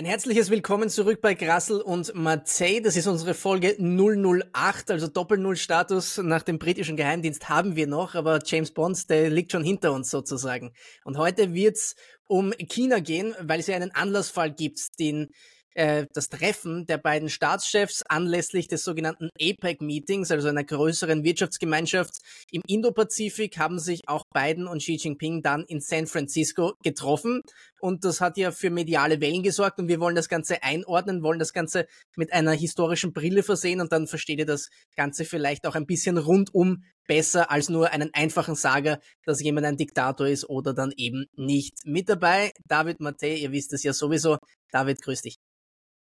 Ein herzliches Willkommen zurück bei Grassel und Marseille. Das ist unsere Folge 008, also Doppel-Null-Status nach dem britischen Geheimdienst haben wir noch, aber James Bond, der liegt schon hinter uns sozusagen. Und heute wird's um China gehen, weil es ja einen Anlassfall gibt, den äh, das Treffen der beiden Staatschefs anlässlich des sogenannten APEC-Meetings, also einer größeren Wirtschaftsgemeinschaft im Indopazifik, haben sich auch Biden und Xi Jinping dann in San Francisco getroffen. Und das hat ja für mediale Wellen gesorgt und wir wollen das Ganze einordnen, wollen das Ganze mit einer historischen Brille versehen und dann versteht ihr das Ganze vielleicht auch ein bisschen rundum besser als nur einen einfachen Sager, dass jemand ein Diktator ist oder dann eben nicht. Mit dabei David Mattei, ihr wisst es ja sowieso. David, grüß dich.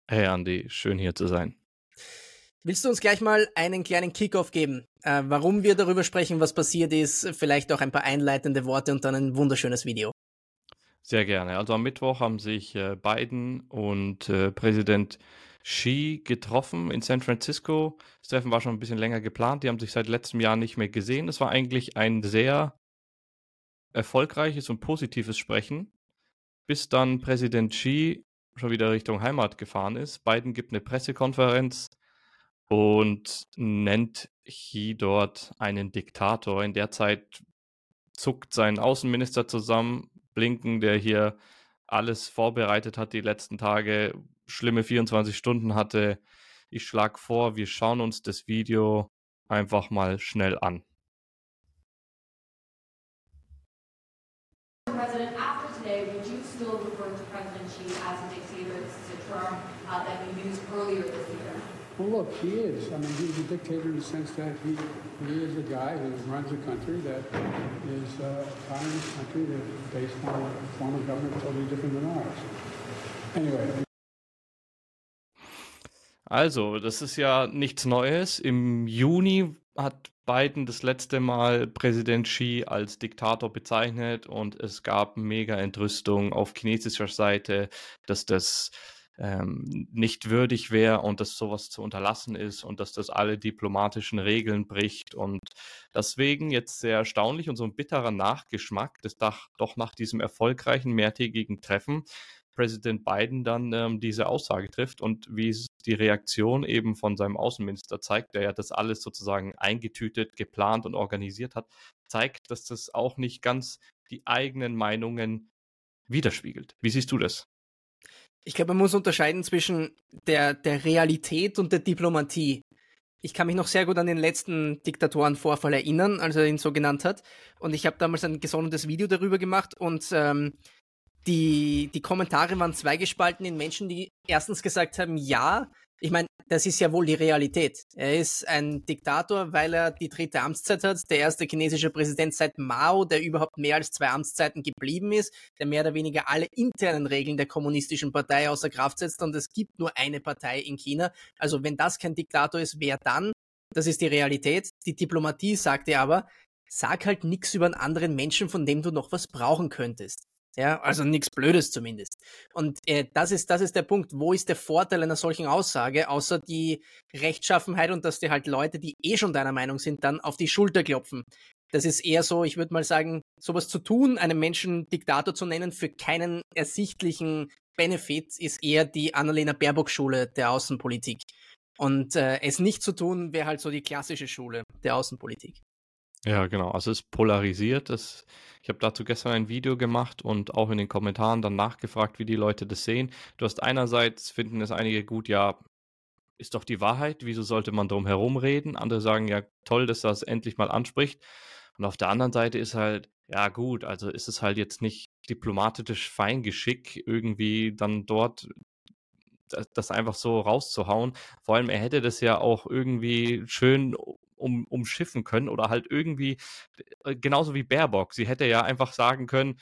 Hey Andy, schön hier zu sein. Willst du uns gleich mal einen kleinen Kickoff geben, äh, warum wir darüber sprechen, was passiert ist, vielleicht auch ein paar einleitende Worte und dann ein wunderschönes Video? Sehr gerne. Also am Mittwoch haben sich äh, Biden und äh, Präsident Xi getroffen in San Francisco. Das Treffen war schon ein bisschen länger geplant. Die haben sich seit letztem Jahr nicht mehr gesehen. Es war eigentlich ein sehr erfolgreiches und positives Sprechen, bis dann Präsident Xi schon wieder Richtung Heimat gefahren ist. Biden gibt eine Pressekonferenz und nennt Xi dort einen Diktator. In der Zeit zuckt sein Außenminister zusammen, Blinken, der hier alles vorbereitet hat die letzten Tage, schlimme 24 Stunden hatte. Ich schlage vor, wir schauen uns das Video einfach mal schnell an. Look, he is. I mean, he's a dictator in the sense that he, he is a guy who runs a country that is uh, a communist country that is based on a form of government totally different than ours. Anyway. Also, das ist ja nichts Neues. Im Juni hat Biden das letzte Mal Präsident Xi als Diktator bezeichnet und es gab mega Entrüstung auf chinesischer Seite, dass das ähm, nicht würdig wäre und dass sowas zu unterlassen ist und dass das alle diplomatischen Regeln bricht. Und deswegen jetzt sehr erstaunlich und so ein bitterer Nachgeschmack, das doch nach diesem erfolgreichen mehrtägigen Treffen Präsident Biden dann ähm, diese Aussage trifft und wie die Reaktion eben von seinem Außenminister zeigt, der ja das alles sozusagen eingetütet, geplant und organisiert hat, zeigt, dass das auch nicht ganz die eigenen Meinungen widerspiegelt. Wie siehst du das? Ich glaube, man muss unterscheiden zwischen der, der Realität und der Diplomatie. Ich kann mich noch sehr gut an den letzten Diktatorenvorfall erinnern, als er ihn so genannt hat. Und ich habe damals ein gesondertes Video darüber gemacht und ähm, die, die Kommentare waren zweigespalten in Menschen, die erstens gesagt haben, ja, ich meine, das ist ja wohl die Realität. Er ist ein Diktator, weil er die dritte Amtszeit hat, der erste chinesische Präsident seit Mao, der überhaupt mehr als zwei Amtszeiten geblieben ist, der mehr oder weniger alle internen Regeln der kommunistischen Partei außer Kraft setzt und es gibt nur eine Partei in China. Also wenn das kein Diktator ist, wer dann? Das ist die Realität. Die Diplomatie sagte aber, sag halt nichts über einen anderen Menschen, von dem du noch was brauchen könntest. Ja, also nichts Blödes zumindest. Und äh, das ist das ist der Punkt. Wo ist der Vorteil einer solchen Aussage, außer die Rechtschaffenheit und dass dir halt Leute, die eh schon deiner Meinung sind, dann auf die Schulter klopfen. Das ist eher so, ich würde mal sagen, sowas zu tun, einen Menschen Diktator zu nennen für keinen ersichtlichen Benefit, ist eher die Annalena Baerbock-Schule der Außenpolitik. Und äh, es nicht zu tun, wäre halt so die klassische Schule der Außenpolitik. Ja, genau. Also es polarisiert. Das, ich habe dazu gestern ein Video gemacht und auch in den Kommentaren dann nachgefragt, wie die Leute das sehen. Du hast einerseits finden es einige gut, ja, ist doch die Wahrheit, wieso sollte man drum herum reden? Andere sagen, ja, toll, dass das endlich mal anspricht. Und auf der anderen Seite ist halt, ja gut, also ist es halt jetzt nicht diplomatisch Feingeschick, irgendwie dann dort das einfach so rauszuhauen. Vor allem, er hätte das ja auch irgendwie schön um, umschiffen können oder halt irgendwie, äh, genauso wie Baerbock. Sie hätte ja einfach sagen können,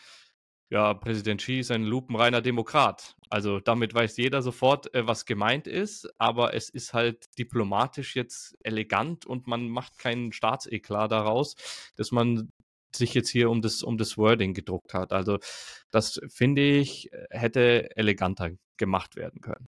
ja, Präsident Xi ist ein lupenreiner Demokrat. Also damit weiß jeder sofort, äh, was gemeint ist, aber es ist halt diplomatisch jetzt elegant und man macht keinen Staatseklar daraus, dass man sich jetzt hier um das, um das Wording gedruckt hat. Also das finde ich, hätte eleganter gemacht werden können.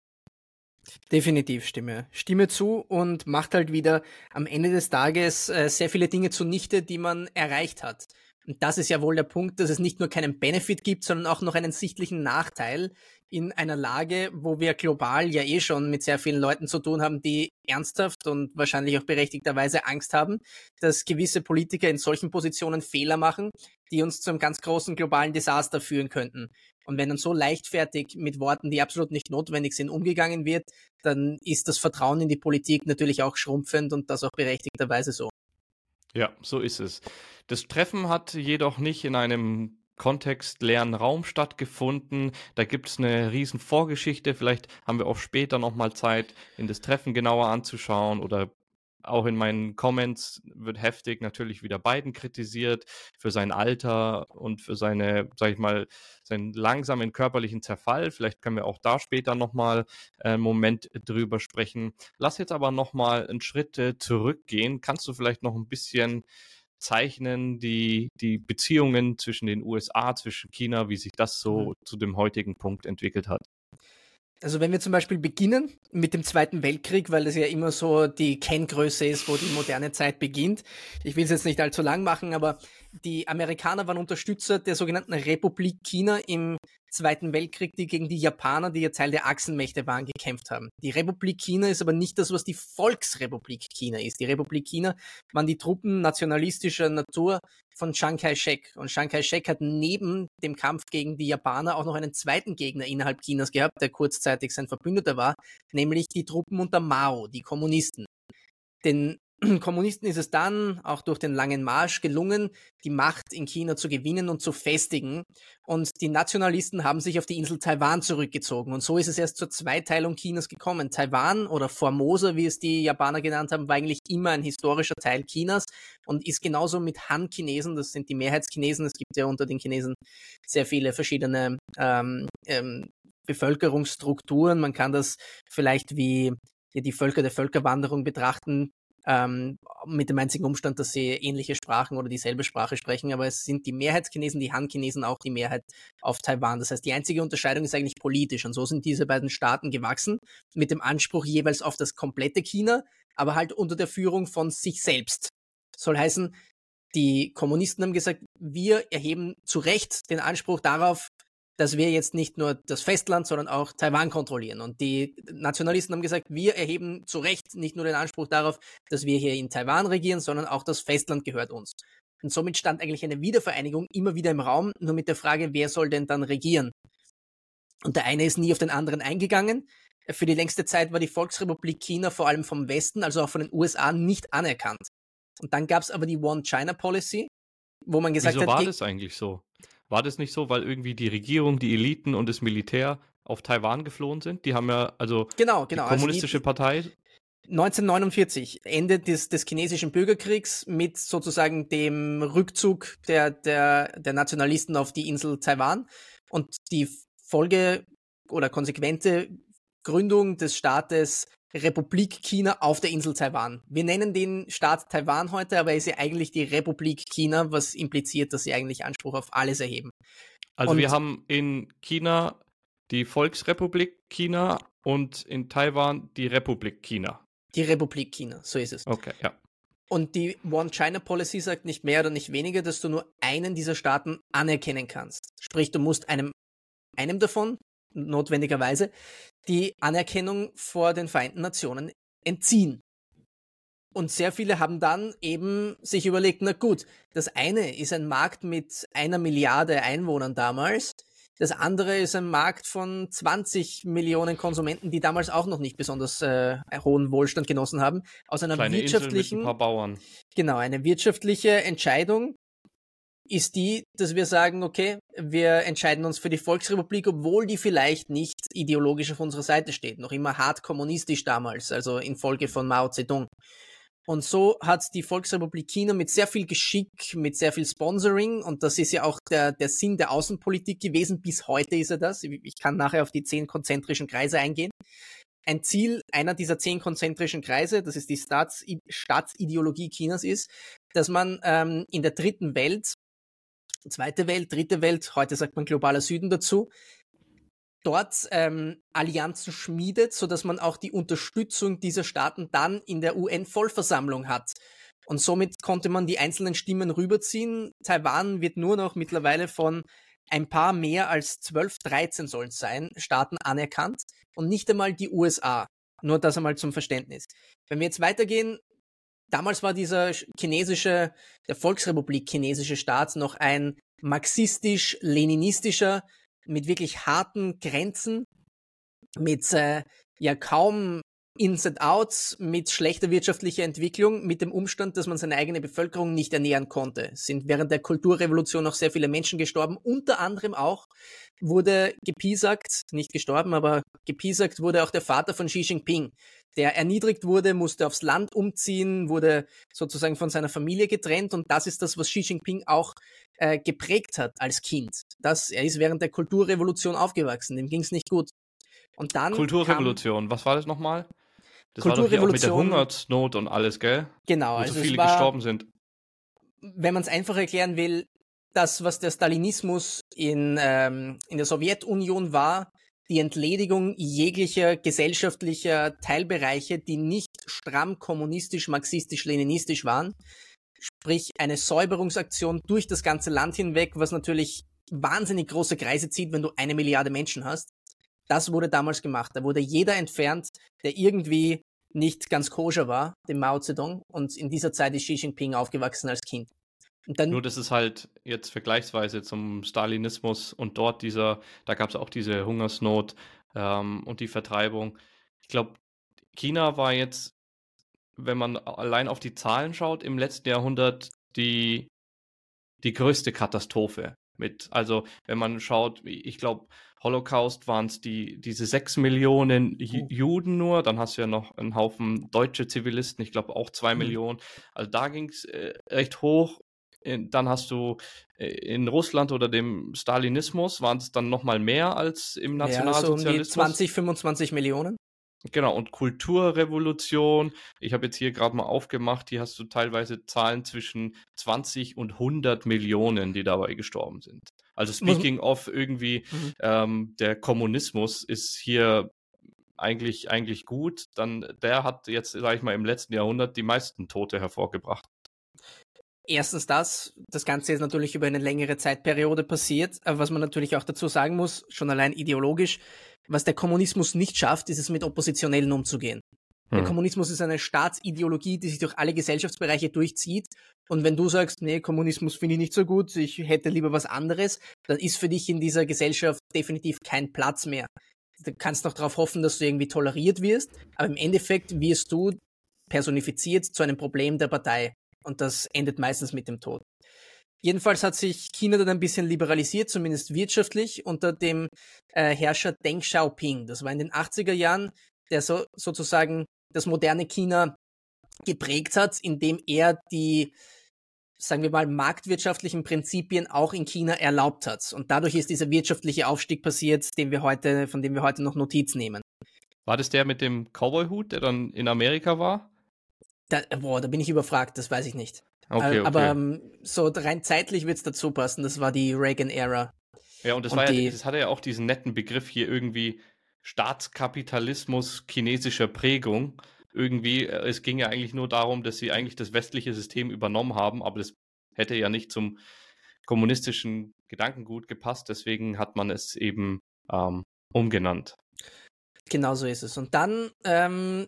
Definitiv stimme. Stimme zu und macht halt wieder am Ende des Tages äh, sehr viele Dinge zunichte, die man erreicht hat. Und das ist ja wohl der Punkt, dass es nicht nur keinen Benefit gibt, sondern auch noch einen sichtlichen Nachteil in einer Lage, wo wir global ja eh schon mit sehr vielen Leuten zu tun haben, die ernsthaft und wahrscheinlich auch berechtigterweise Angst haben, dass gewisse Politiker in solchen Positionen Fehler machen, die uns zu einem ganz großen globalen Desaster führen könnten. Und wenn dann so leichtfertig mit Worten, die absolut nicht notwendig sind, umgegangen wird, dann ist das Vertrauen in die Politik natürlich auch schrumpfend und das auch berechtigterweise so. Ja, so ist es. Das Treffen hat jedoch nicht in einem kontextleeren Raum stattgefunden. Da gibt es eine riesen Vorgeschichte. Vielleicht haben wir auch später nochmal Zeit, in das Treffen genauer anzuschauen oder auch in meinen Comments wird heftig natürlich wieder Biden kritisiert für sein Alter und für seine, sag ich mal, seinen langsamen körperlichen Zerfall. Vielleicht können wir auch da später nochmal äh, einen Moment drüber sprechen. Lass jetzt aber nochmal einen Schritt äh, zurückgehen. Kannst du vielleicht noch ein bisschen zeichnen die, die Beziehungen zwischen den USA, zwischen China, wie sich das so mhm. zu dem heutigen Punkt entwickelt hat? Also wenn wir zum Beispiel beginnen mit dem Zweiten Weltkrieg, weil das ja immer so die Kenngröße ist, wo die moderne Zeit beginnt. Ich will es jetzt nicht allzu lang machen, aber die Amerikaner waren Unterstützer der sogenannten Republik China im Zweiten Weltkrieg, die gegen die Japaner, die ja Teil der Achsenmächte waren, gekämpft haben. Die Republik China ist aber nicht das, was die Volksrepublik China ist. Die Republik China waren die Truppen nationalistischer Natur von Chiang Kai-shek. Und Chiang Kai-shek hat neben dem Kampf gegen die Japaner auch noch einen zweiten Gegner innerhalb Chinas gehabt, der kurzzeitig sein Verbündeter war, nämlich die Truppen unter Mao, die Kommunisten. Den Kommunisten ist es dann auch durch den langen Marsch gelungen, die Macht in China zu gewinnen und zu festigen. Und die Nationalisten haben sich auf die Insel Taiwan zurückgezogen. Und so ist es erst zur Zweiteilung Chinas gekommen. Taiwan oder Formosa, wie es die Japaner genannt haben, war eigentlich immer ein historischer Teil Chinas und ist genauso mit Han-Chinesen, das sind die Mehrheitschinesen. Es gibt ja unter den Chinesen sehr viele verschiedene ähm, ähm, Bevölkerungsstrukturen. Man kann das vielleicht wie die Völker der Völkerwanderung betrachten ähm, mit dem einzigen Umstand, dass sie ähnliche Sprachen oder dieselbe Sprache sprechen, aber es sind die Mehrheitschinesen, die Han-Chinesen auch die Mehrheit auf Taiwan. Das heißt, die einzige Unterscheidung ist eigentlich politisch und so sind diese beiden Staaten gewachsen mit dem Anspruch jeweils auf das komplette China, aber halt unter der Führung von sich selbst. Soll heißen, die Kommunisten haben gesagt, wir erheben zu Recht den Anspruch darauf, dass wir jetzt nicht nur das Festland, sondern auch Taiwan kontrollieren. Und die Nationalisten haben gesagt, wir erheben zu Recht nicht nur den Anspruch darauf, dass wir hier in Taiwan regieren, sondern auch das Festland gehört uns. Und somit stand eigentlich eine Wiedervereinigung immer wieder im Raum, nur mit der Frage, wer soll denn dann regieren? Und der eine ist nie auf den anderen eingegangen. Für die längste Zeit war die Volksrepublik China vor allem vom Westen, also auch von den USA, nicht anerkannt. Und dann gab es aber die One-China-Policy, wo man gesagt Wieso hat. Wieso war das eigentlich so? War das nicht so, weil irgendwie die Regierung, die Eliten und das Militär auf Taiwan geflohen sind? Die haben ja, also genau, genau. die kommunistische also die, Partei 1949, Ende des, des chinesischen Bürgerkriegs mit sozusagen dem Rückzug der, der, der Nationalisten auf die Insel Taiwan und die Folge oder konsequente Gründung des Staates Republik China auf der Insel Taiwan. Wir nennen den Staat Taiwan heute, aber er ist ja eigentlich die Republik China, was impliziert, dass sie eigentlich Anspruch auf alles erheben. Also und wir haben in China die Volksrepublik China und in Taiwan die Republik China. Die Republik China, so ist es. Okay, ja. Und die One-China-Policy sagt nicht mehr oder nicht weniger, dass du nur einen dieser Staaten anerkennen kannst. Sprich, du musst einem, einem davon notwendigerweise die Anerkennung vor den Vereinten Nationen entziehen. Und sehr viele haben dann eben sich überlegt, na gut, das eine ist ein Markt mit einer Milliarde Einwohnern damals, das andere ist ein Markt von 20 Millionen Konsumenten, die damals auch noch nicht besonders äh, hohen Wohlstand genossen haben. Aus einer Kleine wirtschaftlichen, ein genau, eine wirtschaftliche Entscheidung ist die, dass wir sagen, okay, wir entscheiden uns für die Volksrepublik, obwohl die vielleicht nicht ideologisch auf unserer Seite steht, noch immer hart kommunistisch damals, also infolge von Mao Zedong. Und so hat die Volksrepublik China mit sehr viel Geschick, mit sehr viel Sponsoring, und das ist ja auch der, der Sinn der Außenpolitik gewesen, bis heute ist er das. Ich kann nachher auf die zehn konzentrischen Kreise eingehen. Ein Ziel einer dieser zehn konzentrischen Kreise, das ist die Staats Staatsideologie Chinas, ist, dass man ähm, in der dritten Welt zweite Welt, dritte Welt, heute sagt man globaler Süden dazu, dort ähm, Allianzen schmiedet, so dass man auch die Unterstützung dieser Staaten dann in der UN-Vollversammlung hat. Und somit konnte man die einzelnen Stimmen rüberziehen. Taiwan wird nur noch mittlerweile von ein paar mehr als 12, 13 sollen es sein, Staaten anerkannt und nicht einmal die USA. Nur das einmal zum Verständnis. Wenn wir jetzt weitergehen, damals war dieser chinesische, der Volksrepublik chinesische Staat noch ein marxistisch-leninistischer, mit wirklich harten Grenzen, mit äh, ja kaum Ins and Outs mit schlechter wirtschaftlicher Entwicklung, mit dem Umstand, dass man seine eigene Bevölkerung nicht ernähren konnte. Sind während der Kulturrevolution auch sehr viele Menschen gestorben. Unter anderem auch wurde gepiesackt, nicht gestorben, aber gepiesackt wurde auch der Vater von Xi Jinping. Der erniedrigt wurde, musste aufs Land umziehen, wurde sozusagen von seiner Familie getrennt und das ist das, was Xi Jinping auch äh, geprägt hat als Kind. Das, er ist während der Kulturrevolution aufgewachsen, dem ging es nicht gut. Und dann Kulturrevolution, kam, was war das nochmal? Das war doch hier auch mit der Hungersnot und alles, gell? Genau, Wo also so viele war, gestorben sind. Wenn man es einfach erklären will, das, was der Stalinismus in, ähm, in der Sowjetunion war, die Entledigung jeglicher gesellschaftlicher Teilbereiche, die nicht stramm kommunistisch, marxistisch, leninistisch waren. Sprich, eine Säuberungsaktion durch das ganze Land hinweg, was natürlich wahnsinnig große Kreise zieht, wenn du eine Milliarde Menschen hast. Das wurde damals gemacht. Da wurde jeder entfernt, der irgendwie nicht ganz koscher war, dem Mao Zedong. Und in dieser Zeit ist Xi Jinping aufgewachsen als Kind. Dann, Nur das ist halt jetzt vergleichsweise zum Stalinismus und dort dieser, da gab es auch diese Hungersnot ähm, und die Vertreibung. Ich glaube, China war jetzt, wenn man allein auf die Zahlen schaut, im letzten Jahrhundert die, die größte Katastrophe mit. Also wenn man schaut, ich glaube, Holocaust waren es die, diese sechs Millionen oh. Juden nur, dann hast du ja noch einen Haufen deutsche Zivilisten, ich glaube auch zwei mhm. Millionen. Also da ging es äh, recht hoch. Dann hast du äh, in Russland oder dem Stalinismus waren es dann nochmal mehr als im Nationalsozialismus. Ja, so um 20, 25 Millionen. Genau, und Kulturrevolution, ich habe jetzt hier gerade mal aufgemacht, hier hast du teilweise Zahlen zwischen 20 und 100 Millionen, die dabei gestorben sind. Also speaking of irgendwie, mhm. ähm, der Kommunismus ist hier eigentlich, eigentlich gut, dann der hat jetzt, sage ich mal, im letzten Jahrhundert die meisten Tote hervorgebracht. Erstens das, das Ganze ist natürlich über eine längere Zeitperiode passiert, aber was man natürlich auch dazu sagen muss, schon allein ideologisch, was der Kommunismus nicht schafft, ist es mit Oppositionellen umzugehen. Der hm. Kommunismus ist eine Staatsideologie, die sich durch alle Gesellschaftsbereiche durchzieht. Und wenn du sagst, nee, Kommunismus finde ich nicht so gut, ich hätte lieber was anderes, dann ist für dich in dieser Gesellschaft definitiv kein Platz mehr. Du kannst noch darauf hoffen, dass du irgendwie toleriert wirst, aber im Endeffekt wirst du personifiziert zu einem Problem der Partei. Und das endet meistens mit dem Tod. Jedenfalls hat sich China dann ein bisschen liberalisiert, zumindest wirtschaftlich, unter dem äh, Herrscher Deng Xiaoping. Das war in den 80er Jahren, der so, sozusagen das moderne China geprägt hat, indem er die, sagen wir mal, marktwirtschaftlichen Prinzipien auch in China erlaubt hat. Und dadurch ist dieser wirtschaftliche Aufstieg passiert, den wir heute, von dem wir heute noch Notiz nehmen. War das der mit dem Cowboy-Hut, der dann in Amerika war? Da, boah, da bin ich überfragt, das weiß ich nicht. Okay, okay. Aber ähm, so rein zeitlich wird es dazu passen. Das war die Reagan-Ära. Ja, und das, und war ja, das hatte ja auch diesen netten Begriff hier irgendwie Staatskapitalismus chinesischer Prägung. Irgendwie, äh, es ging ja eigentlich nur darum, dass sie eigentlich das westliche System übernommen haben, aber das hätte ja nicht zum kommunistischen Gedankengut gepasst. Deswegen hat man es eben ähm, umgenannt. Genau so ist es. Und dann ähm,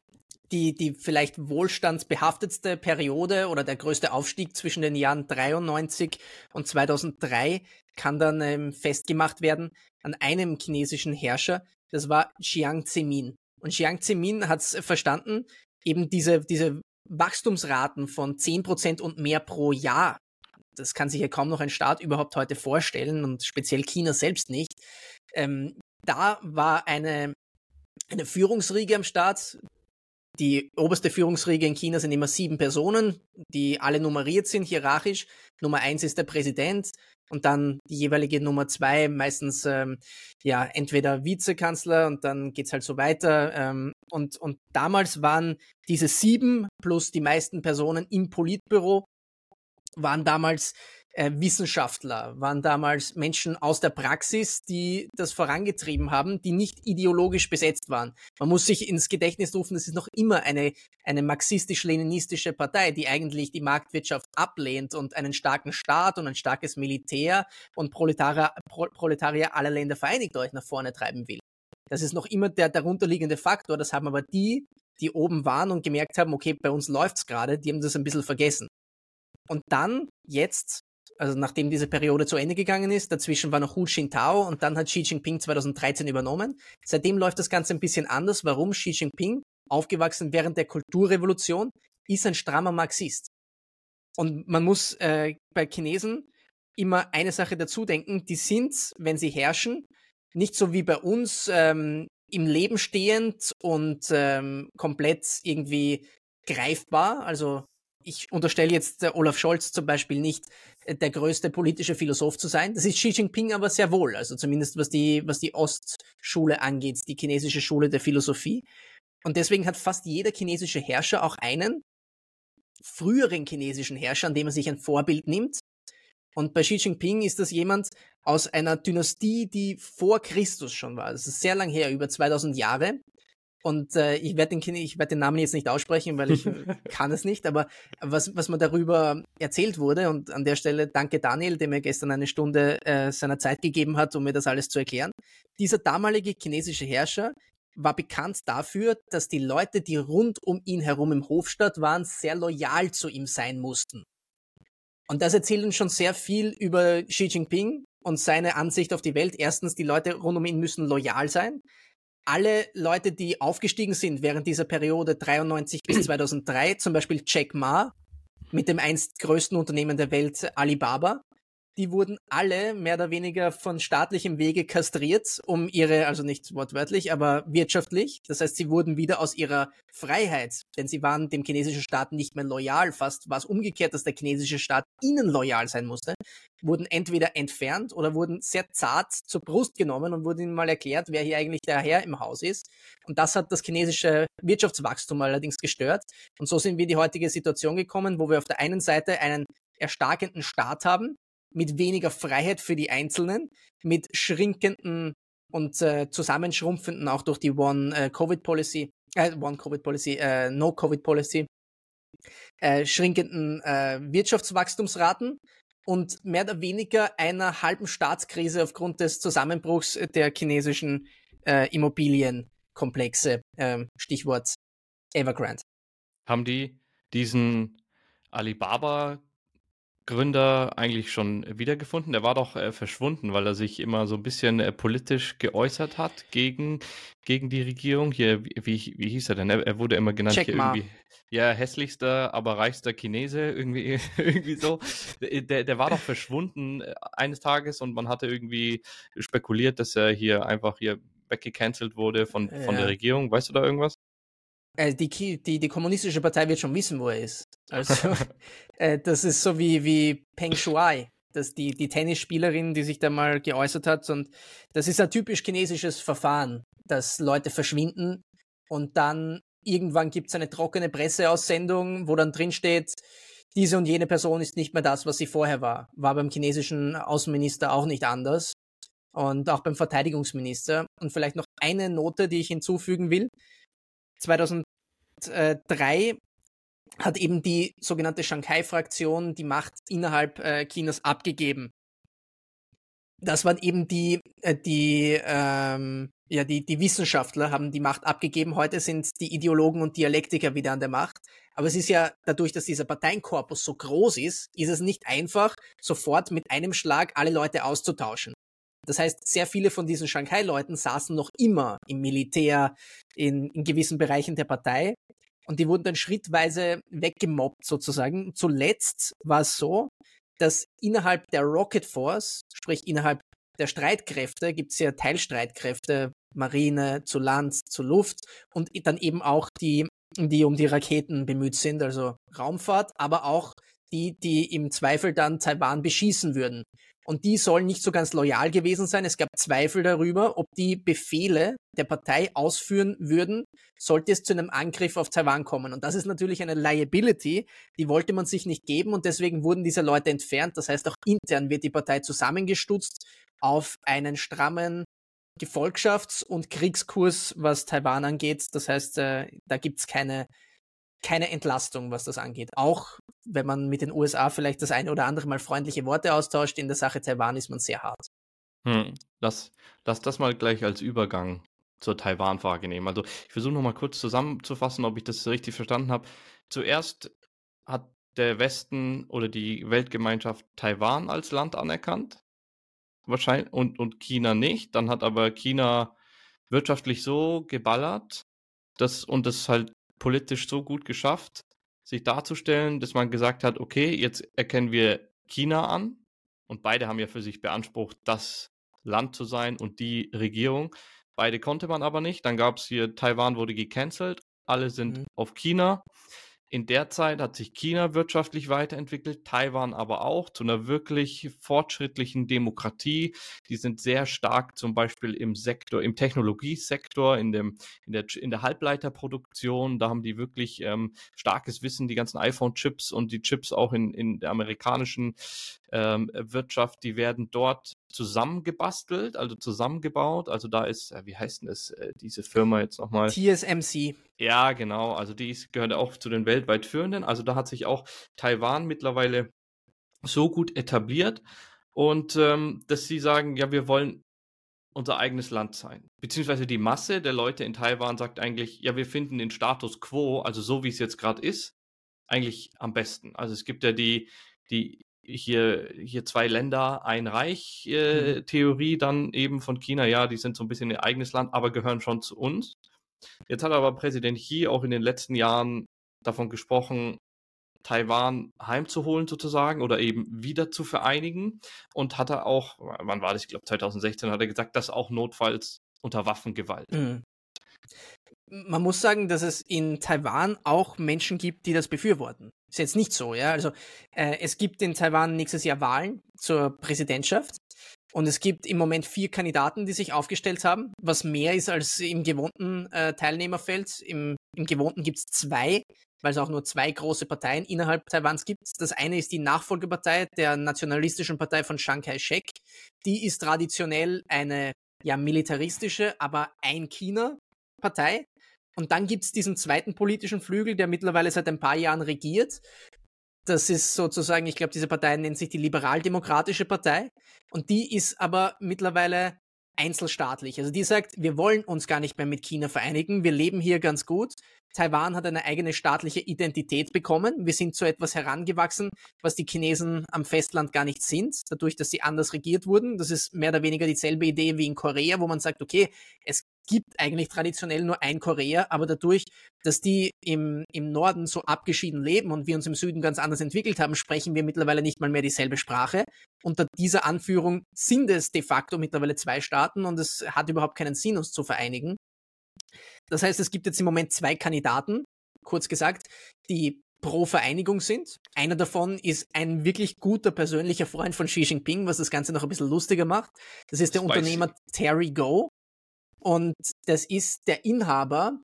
die, die vielleicht wohlstandsbehaftetste Periode oder der größte Aufstieg zwischen den Jahren 93 und 2003 kann dann ähm, festgemacht werden an einem chinesischen Herrscher. Das war Jiang Zemin. Und Jiang Zemin hat es verstanden, eben diese, diese Wachstumsraten von 10% und mehr pro Jahr. Das kann sich ja kaum noch ein Staat überhaupt heute vorstellen und speziell China selbst nicht. Ähm, da war eine, eine Führungsriege am Start, die oberste Führungsriege in China sind immer sieben Personen, die alle nummeriert sind, hierarchisch. Nummer eins ist der Präsident und dann die jeweilige Nummer zwei, meistens ähm, ja entweder Vizekanzler und dann geht's halt so weiter. Ähm, und, und damals waren diese sieben plus die meisten Personen im Politbüro, waren damals äh, Wissenschaftler, waren damals Menschen aus der Praxis, die das vorangetrieben haben, die nicht ideologisch besetzt waren. Man muss sich ins Gedächtnis rufen, es ist noch immer eine, eine marxistisch-leninistische Partei, die eigentlich die Marktwirtschaft ablehnt und einen starken Staat und ein starkes Militär und Proletarier, Pro, Proletarier aller Länder vereinigt euch nach vorne treiben will. Das ist noch immer der darunterliegende Faktor. Das haben aber die, die oben waren und gemerkt haben, okay, bei uns läuft's gerade, die haben das ein bisschen vergessen. Und dann, jetzt, also nachdem diese Periode zu Ende gegangen ist, dazwischen war noch Hu Jintao und dann hat Xi Jinping 2013 übernommen. Seitdem läuft das Ganze ein bisschen anders. Warum? Xi Jinping, aufgewachsen während der Kulturrevolution, ist ein strammer Marxist. Und man muss äh, bei Chinesen immer eine Sache dazu denken, die sind, wenn sie herrschen, nicht so wie bei uns ähm, im Leben stehend und ähm, komplett irgendwie greifbar. Also ich unterstelle jetzt äh, Olaf Scholz zum Beispiel nicht äh, der größte politische Philosoph zu sein. Das ist Xi Jinping aber sehr wohl. Also zumindest was die, was die Ostschule angeht, die chinesische Schule der Philosophie. Und deswegen hat fast jeder chinesische Herrscher auch einen früheren chinesischen Herrscher, an dem er sich ein Vorbild nimmt. Und bei Xi Jinping ist das jemand aus einer Dynastie, die vor Christus schon war. Das ist sehr lang her, über 2000 Jahre. Und äh, ich werde den, ich werd den Namen jetzt nicht aussprechen, weil ich kann es nicht, aber was, was mir darüber erzählt wurde, und an der Stelle danke Daniel, der mir gestern eine Stunde äh, seiner Zeit gegeben hat, um mir das alles zu erklären. Dieser damalige chinesische Herrscher war bekannt dafür, dass die Leute, die rund um ihn herum im Hofstadt waren, sehr loyal zu ihm sein mussten. Und das erzählt uns schon sehr viel über Xi Jinping und seine Ansicht auf die Welt. Erstens, die Leute rund um ihn müssen loyal sein alle Leute, die aufgestiegen sind während dieser Periode 93 bis 2003, zum Beispiel Jack Ma mit dem einst größten Unternehmen der Welt Alibaba, die wurden alle mehr oder weniger von staatlichem Wege kastriert, um ihre, also nicht wortwörtlich, aber wirtschaftlich. Das heißt, sie wurden wieder aus ihrer Freiheit, denn sie waren dem chinesischen Staat nicht mehr loyal. Fast war es umgekehrt, dass der chinesische Staat ihnen loyal sein musste. Wurden entweder entfernt oder wurden sehr zart zur Brust genommen und wurden ihnen mal erklärt, wer hier eigentlich der Herr im Haus ist. Und das hat das chinesische Wirtschaftswachstum allerdings gestört. Und so sind wir in die heutige Situation gekommen, wo wir auf der einen Seite einen erstarkenden Staat haben, mit weniger Freiheit für die Einzelnen, mit schrinkenden und äh, zusammenschrumpfenden auch durch die One-Covid-Policy, äh, One-Covid-Policy, äh, No-Covid-Policy, äh, schrinkenden äh, Wirtschaftswachstumsraten und mehr oder weniger einer halben Staatskrise aufgrund des Zusammenbruchs der chinesischen äh, Immobilienkomplexe, äh, Stichwort Evergrande. Haben die diesen Alibaba Gründer eigentlich schon wiedergefunden? Der war doch äh, verschwunden, weil er sich immer so ein bisschen äh, politisch geäußert hat gegen, gegen die Regierung. Hier, wie, wie, hieß er denn? Er, er wurde immer genannt Check hier Ma. irgendwie. Ja, hässlichster, aber reichster Chinese, irgendwie, irgendwie so. Der, der war doch verschwunden äh, eines Tages und man hatte irgendwie spekuliert, dass er hier einfach hier weggecancelt wurde von, von der Regierung. Weißt du da irgendwas? Äh, die, die, die kommunistische Partei wird schon wissen, wo er ist. Also, äh, das ist so wie, wie Peng Shuai, das die, die Tennisspielerin, die sich da mal geäußert hat. Und das ist ein typisch chinesisches Verfahren, dass Leute verschwinden und dann irgendwann gibt es eine trockene Presseaussendung, wo dann drin steht, diese und jene Person ist nicht mehr das, was sie vorher war. War beim chinesischen Außenminister auch nicht anders. Und auch beim Verteidigungsminister. Und vielleicht noch eine Note, die ich hinzufügen will. 2003 hat eben die sogenannte Shanghai-Fraktion die Macht innerhalb äh, Chinas abgegeben. Das waren eben die, äh, die, ähm, ja, die, die Wissenschaftler haben die Macht abgegeben. Heute sind die Ideologen und Dialektiker wieder an der Macht. Aber es ist ja dadurch, dass dieser Parteienkorpus so groß ist, ist es nicht einfach, sofort mit einem Schlag alle Leute auszutauschen. Das heißt, sehr viele von diesen Shanghai-Leuten saßen noch immer im Militär, in, in gewissen Bereichen der Partei. Und die wurden dann schrittweise weggemobbt sozusagen. Zuletzt war es so, dass innerhalb der Rocket Force, sprich innerhalb der Streitkräfte, gibt es ja Teilstreitkräfte, Marine, zu Land, zu Luft und dann eben auch die, die um die Raketen bemüht sind, also Raumfahrt, aber auch die, die im Zweifel dann Taiwan beschießen würden. Und die sollen nicht so ganz loyal gewesen sein. Es gab Zweifel darüber, ob die Befehle der Partei ausführen würden, sollte es zu einem Angriff auf Taiwan kommen. Und das ist natürlich eine Liability, die wollte man sich nicht geben und deswegen wurden diese Leute entfernt. Das heißt, auch intern wird die Partei zusammengestutzt auf einen strammen Gefolgschafts- und Kriegskurs, was Taiwan angeht. Das heißt, äh, da gibt's keine keine Entlastung, was das angeht. Auch wenn man mit den USA vielleicht das eine oder andere Mal freundliche Worte austauscht, in der Sache Taiwan ist man sehr hart. Hm, lass, lass das mal gleich als Übergang zur Taiwan-Frage nehmen. Also ich versuche nochmal kurz zusammenzufassen, ob ich das richtig verstanden habe. Zuerst hat der Westen oder die Weltgemeinschaft Taiwan als Land anerkannt. Wahrscheinlich und, und China nicht. Dann hat aber China wirtschaftlich so geballert, dass und das halt politisch so gut geschafft, sich darzustellen, dass man gesagt hat, okay, jetzt erkennen wir China an und beide haben ja für sich beansprucht, das Land zu sein und die Regierung. Beide konnte man aber nicht. Dann gab es hier, Taiwan wurde gecancelt, alle sind mhm. auf China. In der Zeit hat sich China wirtschaftlich weiterentwickelt, Taiwan aber auch zu einer wirklich fortschrittlichen Demokratie. Die sind sehr stark zum Beispiel im Sektor, im Technologiesektor, in, dem, in, der, in der Halbleiterproduktion. Da haben die wirklich ähm, starkes Wissen, die ganzen iPhone-Chips und die Chips auch in, in der amerikanischen ähm, Wirtschaft, die werden dort zusammengebastelt, also zusammengebaut. Also da ist, äh, wie heißt denn das, äh, diese Firma jetzt nochmal? TSMC. Ja, genau. Also die ist, gehört auch zu den weltweit führenden. Also da hat sich auch Taiwan mittlerweile so gut etabliert und ähm, dass sie sagen, ja, wir wollen unser eigenes Land sein. Beziehungsweise die Masse der Leute in Taiwan sagt eigentlich, ja, wir finden den Status quo, also so wie es jetzt gerade ist, eigentlich am besten. Also es gibt ja die, die hier, hier zwei Länder, ein Reich äh, mhm. Theorie dann eben von China, ja, die sind so ein bisschen ihr eigenes Land, aber gehören schon zu uns. Jetzt hat aber Präsident Xi auch in den letzten Jahren davon gesprochen, Taiwan heimzuholen sozusagen oder eben wieder zu vereinigen und hat er auch, wann war das, ich glaube 2016 hat er gesagt, dass auch notfalls unter Waffengewalt. Mhm. Man muss sagen, dass es in Taiwan auch Menschen gibt, die das befürworten. Ist jetzt nicht so, ja. Also äh, es gibt in Taiwan nächstes Jahr Wahlen zur Präsidentschaft. Und es gibt im Moment vier Kandidaten, die sich aufgestellt haben, was mehr ist als im gewohnten äh, Teilnehmerfeld. Im, im gewohnten gibt es zwei, weil es auch nur zwei große Parteien innerhalb Taiwans gibt. Das eine ist die Nachfolgepartei der nationalistischen Partei von Chiang Kai-shek. Die ist traditionell eine ja militaristische, aber ein China-Partei. Und dann gibt's diesen zweiten politischen Flügel, der mittlerweile seit ein paar Jahren regiert. Das ist sozusagen, ich glaube, diese Partei nennt sich die Liberaldemokratische Partei. Und die ist aber mittlerweile einzelstaatlich. Also die sagt, wir wollen uns gar nicht mehr mit China vereinigen, wir leben hier ganz gut. Taiwan hat eine eigene staatliche Identität bekommen. Wir sind zu etwas herangewachsen, was die Chinesen am Festland gar nicht sind, dadurch, dass sie anders regiert wurden. Das ist mehr oder weniger dieselbe Idee wie in Korea, wo man sagt, okay, es gibt eigentlich traditionell nur ein Korea, aber dadurch, dass die im, im Norden so abgeschieden leben und wir uns im Süden ganz anders entwickelt haben, sprechen wir mittlerweile nicht mal mehr dieselbe Sprache. Unter dieser Anführung sind es de facto mittlerweile zwei Staaten und es hat überhaupt keinen Sinn, uns zu vereinigen. Das heißt, es gibt jetzt im Moment zwei Kandidaten, kurz gesagt, die pro Vereinigung sind. Einer davon ist ein wirklich guter persönlicher Freund von Xi Jinping, was das Ganze noch ein bisschen lustiger macht. Das ist der Spicy. Unternehmer Terry Go. Und das ist der Inhaber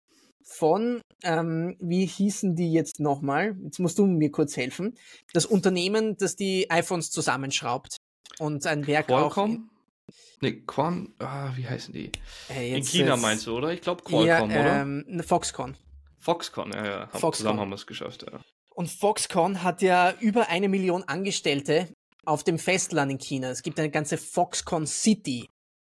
von, ähm, wie hießen die jetzt nochmal? Jetzt musst du mir kurz helfen. Das Unternehmen, das die iPhones zusammenschraubt und ein Werk Qualcomm? auch. Nee, Quan, ah, wie heißen die? Äh, In China jetzt, meinst du, oder? Ich glaube Qualcomm, ja, oder? Ähm, Foxconn. Foxconn, ja, ja. Foxconn. Zusammen haben wir es geschafft, ja. Und Foxconn hat ja über eine Million Angestellte auf dem Festland in China. Es gibt eine ganze Foxconn City,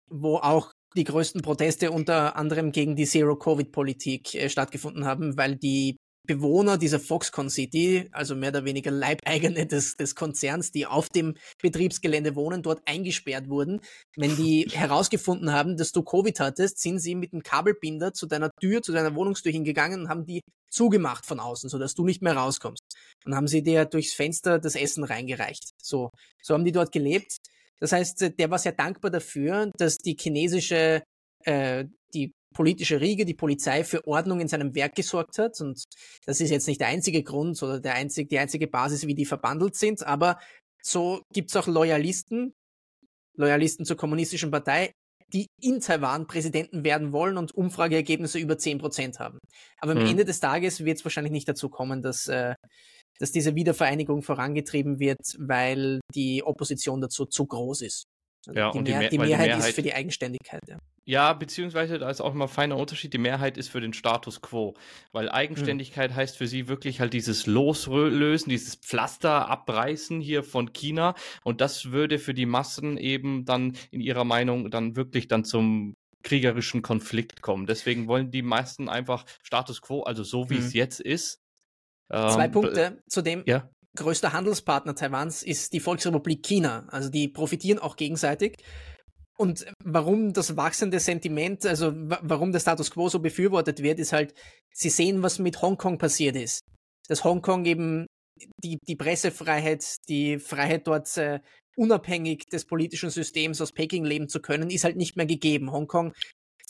wo auch die größten Proteste unter anderem gegen die Zero-Covid-Politik äh, stattgefunden haben, weil die Bewohner dieser Foxconn City, also mehr oder weniger Leibeigene des, des Konzerns, die auf dem Betriebsgelände wohnen, dort eingesperrt wurden. Wenn die herausgefunden haben, dass du Covid hattest, sind sie mit dem Kabelbinder zu deiner Tür, zu deiner Wohnungstür hingegangen und haben die zugemacht von außen, sodass du nicht mehr rauskommst. Und haben sie dir durchs Fenster das Essen reingereicht. So, so haben die dort gelebt. Das heißt, der war sehr dankbar dafür, dass die chinesische, äh, die politische Riege, die Polizei für Ordnung in seinem Werk gesorgt hat. Und das ist jetzt nicht der einzige Grund oder der einzige, die einzige Basis, wie die verbandelt sind, aber so gibt's auch Loyalisten, Loyalisten zur kommunistischen Partei, die in Taiwan Präsidenten werden wollen und Umfrageergebnisse über 10% haben. Aber am mhm. Ende des Tages wird es wahrscheinlich nicht dazu kommen, dass, äh, dass diese Wiedervereinigung vorangetrieben wird, weil die Opposition dazu zu groß ist. Also ja, die, und Mehr, die, die Mehrheit, die Mehrheit ist für die Eigenständigkeit. Ja. Ja, beziehungsweise da ist auch immer ein feiner Unterschied. Die Mehrheit ist für den Status quo, weil Eigenständigkeit mhm. heißt für sie wirklich halt dieses Loslösen, dieses Pflaster abreißen hier von China. Und das würde für die Massen eben dann in ihrer Meinung dann wirklich dann zum kriegerischen Konflikt kommen. Deswegen wollen die meisten einfach Status quo, also so wie mhm. es jetzt ist. Zwei ähm, Punkte zu dem. Ja? Größter Handelspartner Taiwans ist die Volksrepublik China. Also die profitieren auch gegenseitig. Und warum das wachsende Sentiment, also warum der Status quo so befürwortet wird, ist halt, sie sehen, was mit Hongkong passiert ist. Dass Hongkong eben die, die Pressefreiheit, die Freiheit dort äh, unabhängig des politischen Systems aus Peking leben zu können, ist halt nicht mehr gegeben. Hongkong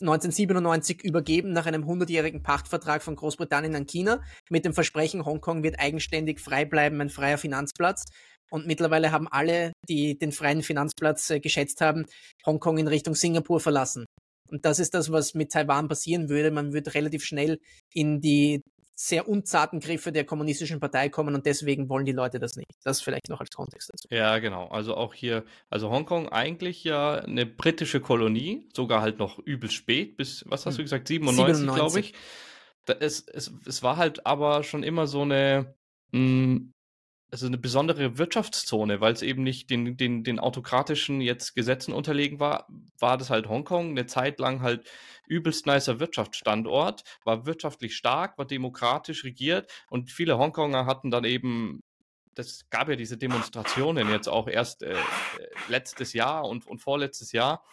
1997 übergeben nach einem 100-jährigen Pachtvertrag von Großbritannien an China mit dem Versprechen, Hongkong wird eigenständig frei bleiben, ein freier Finanzplatz. Und mittlerweile haben alle, die den freien Finanzplatz äh, geschätzt haben, Hongkong in Richtung Singapur verlassen. Und das ist das, was mit Taiwan passieren würde. Man würde relativ schnell in die sehr unzarten Griffe der kommunistischen Partei kommen und deswegen wollen die Leute das nicht. Das vielleicht noch als Kontext dazu. Ja, genau. Also auch hier, also Hongkong eigentlich ja eine britische Kolonie, sogar halt noch übel spät, bis, was hast hm. du gesagt, 97, 97. glaube ich. Es, es, es war halt aber schon immer so eine, mh, hm, also eine besondere Wirtschaftszone, weil es eben nicht den, den, den autokratischen jetzt Gesetzen unterlegen war, war das halt Hongkong eine Zeit lang halt übelst nicer Wirtschaftsstandort, war wirtschaftlich stark, war demokratisch regiert und viele Hongkonger hatten dann eben das gab ja diese Demonstrationen jetzt auch erst äh, letztes Jahr und, und vorletztes Jahr,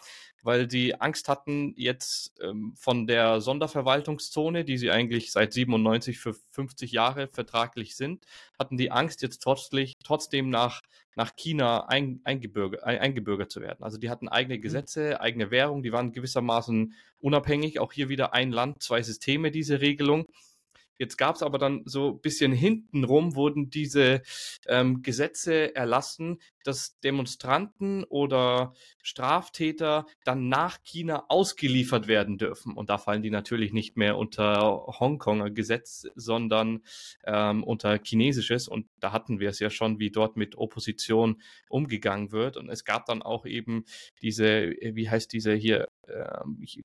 weil die Angst hatten jetzt ähm, von der Sonderverwaltungszone, die sie eigentlich seit 97 für 50 Jahre vertraglich sind, hatten die Angst jetzt trotzdem, trotzdem nach, nach China ein, eingebürger, ein, eingebürgert zu werden. Also die hatten eigene mhm. Gesetze, eigene Währung, die waren gewissermaßen unabhängig. Auch hier wieder ein Land, zwei Systeme, diese Regelung. Jetzt gab es aber dann so ein bisschen hintenrum, wurden diese ähm, Gesetze erlassen, dass Demonstranten oder Straftäter dann nach China ausgeliefert werden dürfen. Und da fallen die natürlich nicht mehr unter Hongkonger Gesetz, sondern ähm, unter chinesisches. Und da hatten wir es ja schon, wie dort mit Opposition umgegangen wird. Und es gab dann auch eben diese, wie heißt diese hier, äh,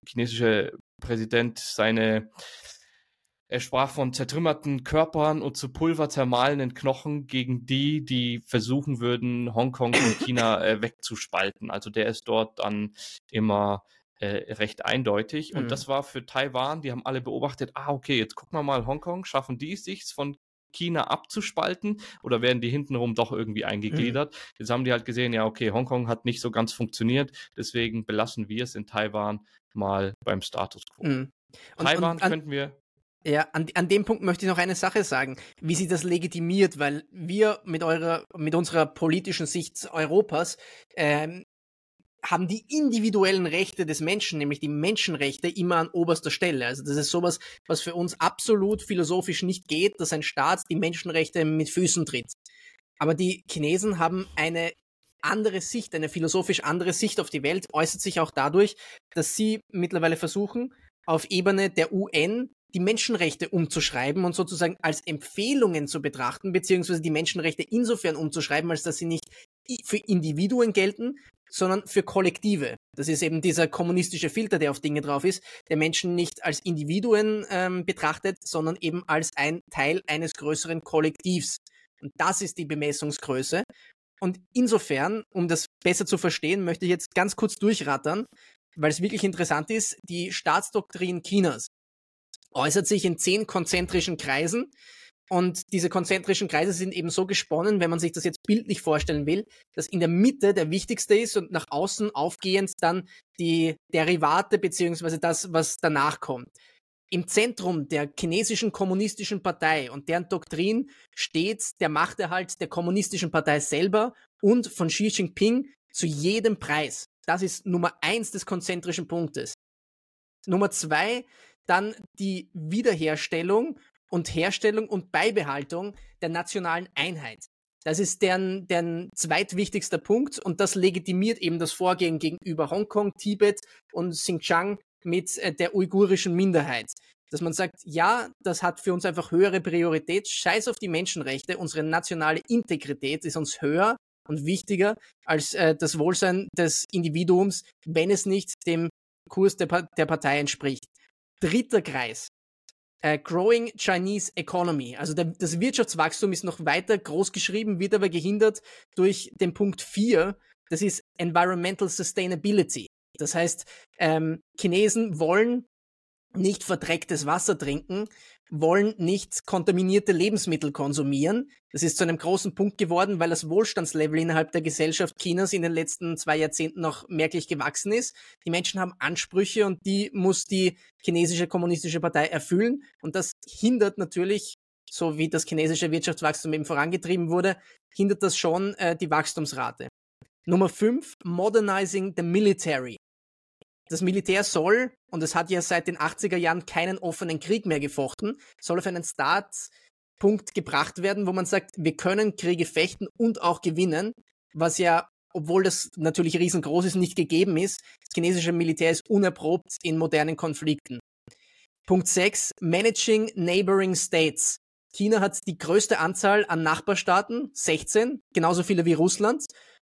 chinesische Präsident, seine er sprach von zertrümmerten Körpern und zu Pulver zermahlenen Knochen gegen die, die versuchen würden, Hongkong und China äh, wegzuspalten. Also der ist dort dann immer äh, recht eindeutig. Und mhm. das war für Taiwan, die haben alle beobachtet, ah, okay, jetzt gucken wir mal Hongkong, schaffen die es sich von China abzuspalten oder werden die hintenrum doch irgendwie eingegliedert? Mhm. Jetzt haben die halt gesehen, ja, okay, Hongkong hat nicht so ganz funktioniert, deswegen belassen wir es in Taiwan mal beim Status quo. Mhm. Und, Taiwan und an, könnten wir ja, an, an dem Punkt möchte ich noch eine Sache sagen, wie sie das legitimiert, weil wir mit eurer, mit unserer politischen Sicht Europas ähm, haben die individuellen Rechte des Menschen, nämlich die Menschenrechte, immer an oberster Stelle. Also das ist sowas, was für uns absolut philosophisch nicht geht, dass ein Staat die Menschenrechte mit Füßen tritt. Aber die Chinesen haben eine andere Sicht, eine philosophisch andere Sicht auf die Welt, äußert sich auch dadurch, dass sie mittlerweile versuchen, auf Ebene der UN die Menschenrechte umzuschreiben und sozusagen als Empfehlungen zu betrachten, beziehungsweise die Menschenrechte insofern umzuschreiben, als dass sie nicht für Individuen gelten, sondern für Kollektive. Das ist eben dieser kommunistische Filter, der auf Dinge drauf ist, der Menschen nicht als Individuen ähm, betrachtet, sondern eben als ein Teil eines größeren Kollektivs. Und das ist die Bemessungsgröße. Und insofern, um das besser zu verstehen, möchte ich jetzt ganz kurz durchrattern, weil es wirklich interessant ist, die Staatsdoktrin Chinas äußert sich in zehn konzentrischen Kreisen. Und diese konzentrischen Kreise sind eben so gesponnen, wenn man sich das jetzt bildlich vorstellen will, dass in der Mitte der wichtigste ist und nach außen aufgehend dann die Derivate beziehungsweise das, was danach kommt. Im Zentrum der chinesischen kommunistischen Partei und deren Doktrin steht der Machterhalt der kommunistischen Partei selber und von Xi Jinping zu jedem Preis. Das ist Nummer eins des konzentrischen Punktes. Nummer zwei dann die Wiederherstellung und Herstellung und Beibehaltung der nationalen Einheit. Das ist deren, deren zweitwichtigster Punkt und das legitimiert eben das Vorgehen gegenüber Hongkong, Tibet und Xinjiang mit äh, der uigurischen Minderheit. Dass man sagt, ja, das hat für uns einfach höhere Priorität. Scheiß auf die Menschenrechte. Unsere nationale Integrität ist uns höher und wichtiger als äh, das Wohlsein des Individuums, wenn es nicht dem Kurs der, pa der Partei entspricht. Dritter Kreis. Äh, growing Chinese Economy. Also der, das Wirtschaftswachstum ist noch weiter groß geschrieben, wird aber gehindert durch den Punkt 4. Das ist Environmental Sustainability. Das heißt, ähm, Chinesen wollen nicht verdrecktes Wasser trinken, wollen nicht kontaminierte Lebensmittel konsumieren. Das ist zu einem großen Punkt geworden, weil das Wohlstandslevel innerhalb der Gesellschaft Chinas in den letzten zwei Jahrzehnten noch merklich gewachsen ist. Die Menschen haben Ansprüche und die muss die chinesische kommunistische Partei erfüllen. Und das hindert natürlich, so wie das chinesische Wirtschaftswachstum eben vorangetrieben wurde, hindert das schon äh, die Wachstumsrate. Nummer fünf: Modernizing the Military. Das Militär soll, und es hat ja seit den 80er Jahren keinen offenen Krieg mehr gefochten, soll auf einen Startpunkt gebracht werden, wo man sagt, wir können Kriege fechten und auch gewinnen, was ja, obwohl das natürlich riesengroß ist, nicht gegeben ist. Das chinesische Militär ist unerprobt in modernen Konflikten. Punkt 6, Managing Neighboring States. China hat die größte Anzahl an Nachbarstaaten, 16, genauso viele wie Russland.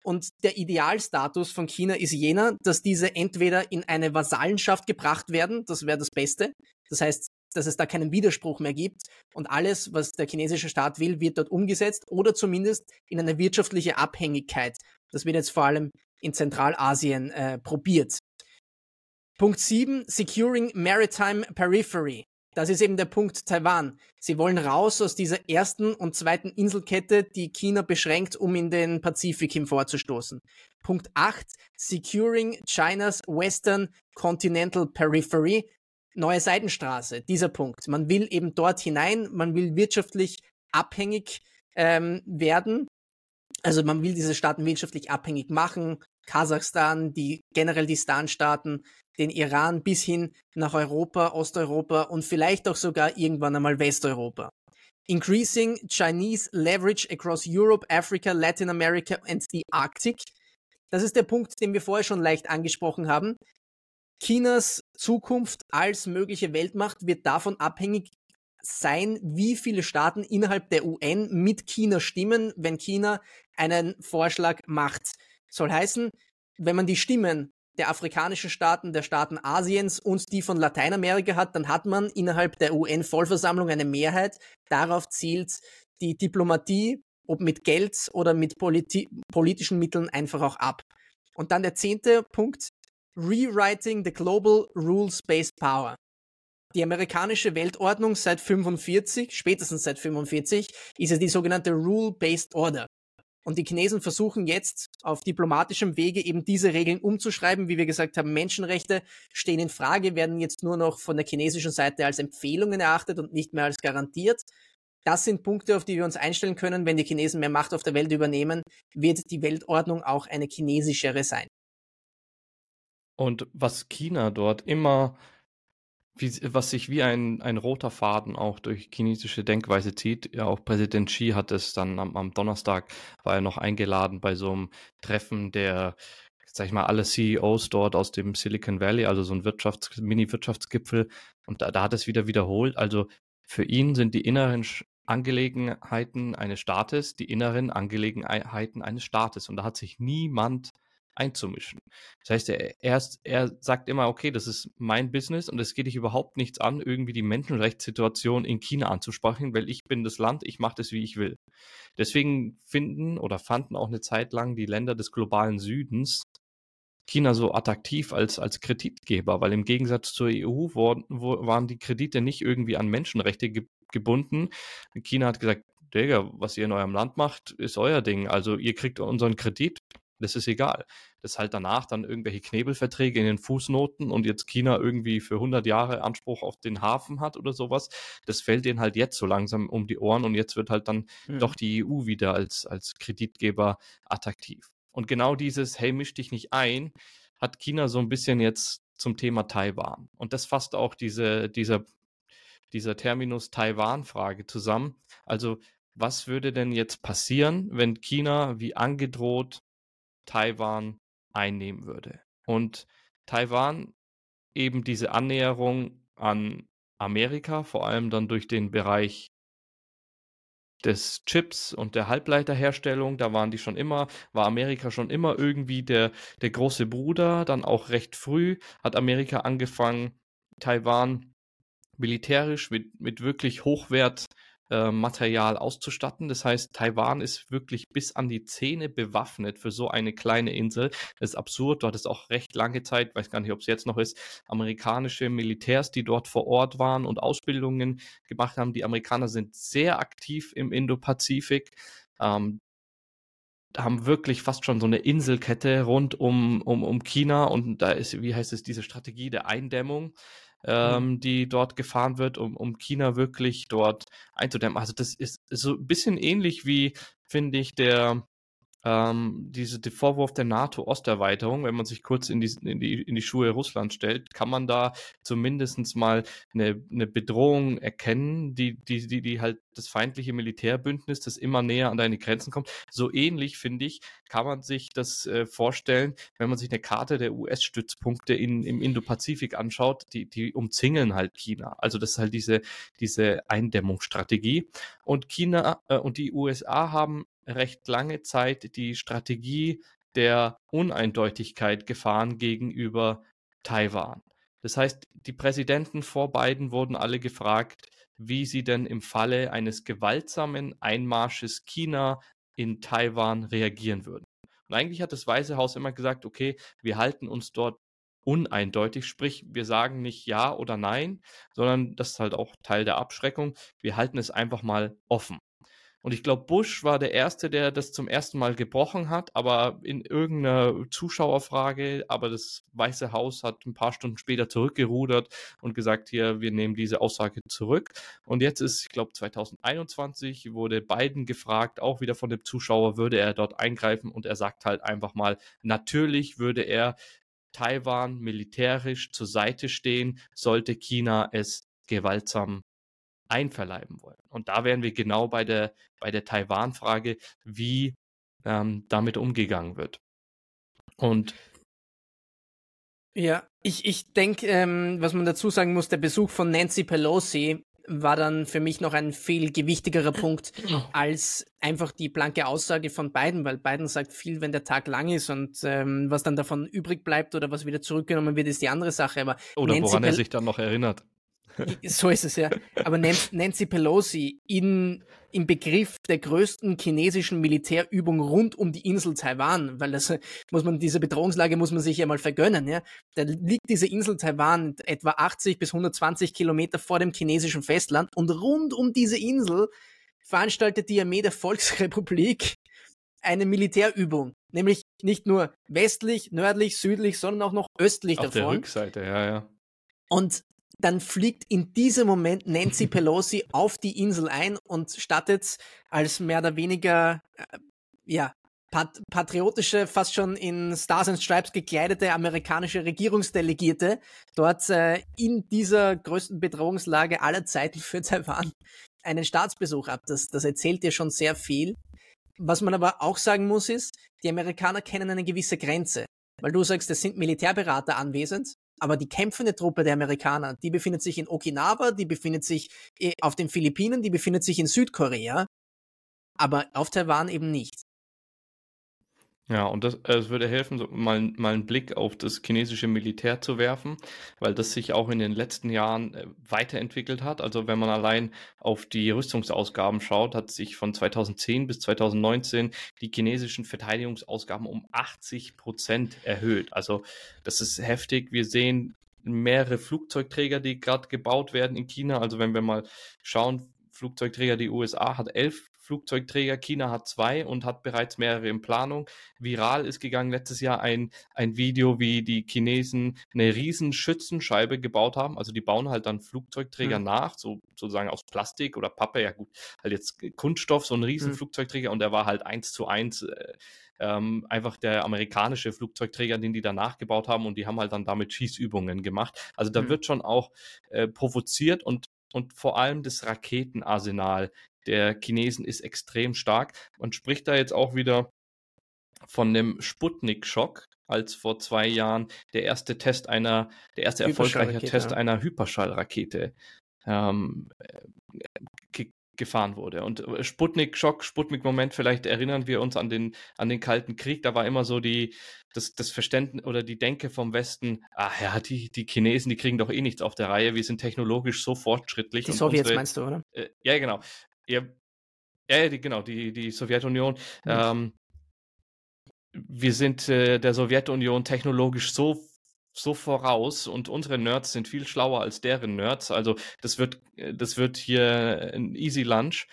Und der Idealstatus von China ist jener, dass diese entweder in eine Vasallenschaft gebracht werden, das wäre das Beste. Das heißt, dass es da keinen Widerspruch mehr gibt und alles, was der chinesische Staat will, wird dort umgesetzt oder zumindest in eine wirtschaftliche Abhängigkeit. Das wird jetzt vor allem in Zentralasien äh, probiert. Punkt 7, Securing Maritime Periphery. Das ist eben der Punkt Taiwan. Sie wollen raus aus dieser ersten und zweiten Inselkette, die China beschränkt, um in den Pazifik hin vorzustoßen. Punkt 8. Securing China's Western Continental Periphery. Neue Seitenstraße. Dieser Punkt. Man will eben dort hinein, man will wirtschaftlich abhängig ähm, werden. Also man will diese Staaten wirtschaftlich abhängig machen. Kasachstan, die generell die Stan-Staaten, den Iran bis hin nach Europa, Osteuropa und vielleicht auch sogar irgendwann einmal Westeuropa. Increasing Chinese leverage across Europe, Africa, Latin America and the Arctic. Das ist der Punkt, den wir vorher schon leicht angesprochen haben. Chinas Zukunft als mögliche Weltmacht wird davon abhängig sein, wie viele Staaten innerhalb der UN mit China stimmen, wenn China einen Vorschlag macht. Soll heißen, wenn man die Stimmen der afrikanischen Staaten, der Staaten Asiens und die von Lateinamerika hat, dann hat man innerhalb der UN-Vollversammlung eine Mehrheit. Darauf zielt die Diplomatie, ob mit Geld oder mit politi politischen Mitteln, einfach auch ab. Und dann der zehnte Punkt, Rewriting the Global Rules-Based Power. Die amerikanische Weltordnung seit 45, spätestens seit 45, ist ja die sogenannte Rule-Based Order. Und die Chinesen versuchen jetzt auf diplomatischem Wege eben diese Regeln umzuschreiben. Wie wir gesagt haben, Menschenrechte stehen in Frage, werden jetzt nur noch von der chinesischen Seite als Empfehlungen erachtet und nicht mehr als garantiert. Das sind Punkte, auf die wir uns einstellen können. Wenn die Chinesen mehr Macht auf der Welt übernehmen, wird die Weltordnung auch eine chinesischere sein. Und was China dort immer wie, was sich wie ein, ein roter Faden auch durch chinesische Denkweise zieht. Ja, auch Präsident Xi hat es dann am, am Donnerstag, war er noch eingeladen bei so einem Treffen der, sag ich mal, alle CEOs dort aus dem Silicon Valley, also so ein Wirtschafts-, Mini-Wirtschaftsgipfel. Und da, da hat es wieder wiederholt. Also für ihn sind die inneren Angelegenheiten eines Staates die inneren Angelegenheiten eines Staates. Und da hat sich niemand einzumischen. Das heißt, er, er, er sagt immer, okay, das ist mein Business und es geht dich überhaupt nichts an, irgendwie die Menschenrechtssituation in China anzusprechen, weil ich bin das Land, ich mache das, wie ich will. Deswegen finden oder fanden auch eine Zeit lang die Länder des globalen Südens China so attraktiv als, als Kreditgeber, weil im Gegensatz zur EU wo, wo waren die Kredite nicht irgendwie an Menschenrechte ge gebunden. China hat gesagt, Digga, was ihr in eurem Land macht, ist euer Ding. Also ihr kriegt unseren Kredit, das ist egal. Das halt danach dann irgendwelche Knebelverträge in den Fußnoten und jetzt China irgendwie für 100 Jahre Anspruch auf den Hafen hat oder sowas. Das fällt denen halt jetzt so langsam um die Ohren und jetzt wird halt dann mhm. doch die EU wieder als, als Kreditgeber attraktiv. Und genau dieses, hey, misch dich nicht ein, hat China so ein bisschen jetzt zum Thema Taiwan. Und das fasst auch diese, dieser, dieser Terminus Taiwan-Frage zusammen. Also was würde denn jetzt passieren, wenn China wie angedroht Taiwan einnehmen würde? Und Taiwan eben diese Annäherung an Amerika, vor allem dann durch den Bereich des Chips und der Halbleiterherstellung, da waren die schon immer, war Amerika schon immer irgendwie der, der große Bruder. Dann auch recht früh hat Amerika angefangen, Taiwan militärisch mit, mit wirklich Hochwert äh, Material auszustatten. Das heißt, Taiwan ist wirklich bis an die Zähne bewaffnet für so eine kleine Insel. Das ist absurd. Dort ist auch recht lange Zeit, weiß gar nicht, ob es jetzt noch ist, amerikanische Militärs, die dort vor Ort waren und Ausbildungen gemacht haben. Die Amerikaner sind sehr aktiv im Indo-Pazifik. Ähm, haben wirklich fast schon so eine Inselkette rund um, um, um China und da ist, wie heißt es, diese Strategie der Eindämmung. Mhm. ähm, die dort gefahren wird, um, um China wirklich dort einzudämmen. Also das ist so ein bisschen ähnlich wie, finde ich, der ähm, diese, der Vorwurf der NATO-Osterweiterung, wenn man sich kurz in die, in, die, in die Schuhe Russlands stellt, kann man da zumindest mal eine, eine Bedrohung erkennen, die, die, die, die halt das feindliche Militärbündnis, das immer näher an deine Grenzen kommt. So ähnlich, finde ich, kann man sich das äh, vorstellen, wenn man sich eine Karte der US-Stützpunkte in, im Indo-Pazifik anschaut, die, die umzingeln halt China. Also das ist halt diese, diese Eindämmungsstrategie. Und China äh, und die USA haben recht lange Zeit die Strategie der Uneindeutigkeit gefahren gegenüber Taiwan. Das heißt, die Präsidenten vor beiden wurden alle gefragt, wie sie denn im Falle eines gewaltsamen Einmarsches China in Taiwan reagieren würden. Und eigentlich hat das Weiße Haus immer gesagt, okay, wir halten uns dort uneindeutig, sprich, wir sagen nicht ja oder nein, sondern das ist halt auch Teil der Abschreckung. Wir halten es einfach mal offen. Und ich glaube, Bush war der Erste, der das zum ersten Mal gebrochen hat, aber in irgendeiner Zuschauerfrage. Aber das Weiße Haus hat ein paar Stunden später zurückgerudert und gesagt, hier, wir nehmen diese Aussage zurück. Und jetzt ist, ich glaube, 2021 wurde Biden gefragt, auch wieder von dem Zuschauer, würde er dort eingreifen. Und er sagt halt einfach mal, natürlich würde er Taiwan militärisch zur Seite stehen, sollte China es gewaltsam einverleiben wollen. Und da wären wir genau bei der, bei der Taiwan-Frage, wie ähm, damit umgegangen wird. Und ja, ich, ich denke, ähm, was man dazu sagen muss, der Besuch von Nancy Pelosi war dann für mich noch ein viel gewichtigerer Punkt als einfach die blanke Aussage von Biden, weil Biden sagt viel, wenn der Tag lang ist und ähm, was dann davon übrig bleibt oder was wieder zurückgenommen wird, ist die andere Sache. Aber oder Nancy woran er sich dann noch erinnert. So ist es ja. Aber Nancy Pelosi in, im Begriff der größten chinesischen Militärübung rund um die Insel Taiwan, weil das muss man, diese Bedrohungslage muss man sich ja mal vergönnen, ja. Da liegt diese Insel Taiwan etwa 80 bis 120 Kilometer vor dem chinesischen Festland und rund um diese Insel veranstaltet die Armee der Volksrepublik eine Militärübung. Nämlich nicht nur westlich, nördlich, südlich, sondern auch noch östlich Auf davon. Auf der Rückseite, ja, ja. Und dann fliegt in diesem Moment Nancy Pelosi auf die Insel ein und stattet als mehr oder weniger, äh, ja, pat patriotische, fast schon in Stars and Stripes gekleidete amerikanische Regierungsdelegierte dort äh, in dieser größten Bedrohungslage aller Zeiten für Taiwan einen Staatsbesuch ab. Das, das erzählt dir schon sehr viel. Was man aber auch sagen muss ist, die Amerikaner kennen eine gewisse Grenze. Weil du sagst, es sind Militärberater anwesend aber die kämpfende Truppe der Amerikaner, die befindet sich in Okinawa, die befindet sich äh, auf den Philippinen, die befindet sich in Südkorea, aber auf Taiwan eben nicht. Ja, und das, äh, es würde helfen, so mal, mal einen Blick auf das chinesische Militär zu werfen, weil das sich auch in den letzten Jahren äh, weiterentwickelt hat. Also wenn man allein auf die Rüstungsausgaben schaut, hat sich von 2010 bis 2019 die chinesischen Verteidigungsausgaben um 80 Prozent erhöht. Also das ist heftig. Wir sehen mehrere Flugzeugträger, die gerade gebaut werden in China. Also wenn wir mal schauen, Flugzeugträger, die USA hat elf Flugzeugträger, China hat zwei und hat bereits mehrere in Planung. Viral ist gegangen letztes Jahr ein, ein Video, wie die Chinesen eine riesen Schützenscheibe gebaut haben. Also die bauen halt dann Flugzeugträger hm. nach, so sozusagen aus Plastik oder Pappe, ja gut, halt jetzt Kunststoff, so ein riesen hm. Flugzeugträger und der war halt eins zu eins äh, ähm, einfach der amerikanische Flugzeugträger, den die da nachgebaut haben und die haben halt dann damit Schießübungen gemacht. Also da hm. wird schon auch äh, provoziert und und vor allem das Raketenarsenal der Chinesen ist extrem stark. Man spricht da jetzt auch wieder von dem Sputnik-Schock, als vor zwei Jahren der erste Test einer, der erste erfolgreiche Test ja. einer Hyperschallrakete ähm, ge gefahren wurde. Und äh, Sputnik-Schock, Sputnik-Moment, vielleicht erinnern wir uns an den, an den Kalten Krieg, da war immer so die, das, das Verständnis oder die Denke vom Westen, ach ja, die, die Chinesen, die kriegen doch eh nichts auf der Reihe, wir sind technologisch so fortschrittlich. Die Sowjets unsere, meinst du, oder? Äh, ja, genau. Ja, ja die, genau, die, die Sowjetunion. Mhm. Ähm, wir sind äh, der Sowjetunion technologisch so so voraus und unsere Nerds sind viel schlauer als deren Nerds. Also das wird, äh, das wird hier ein Easy Lunch.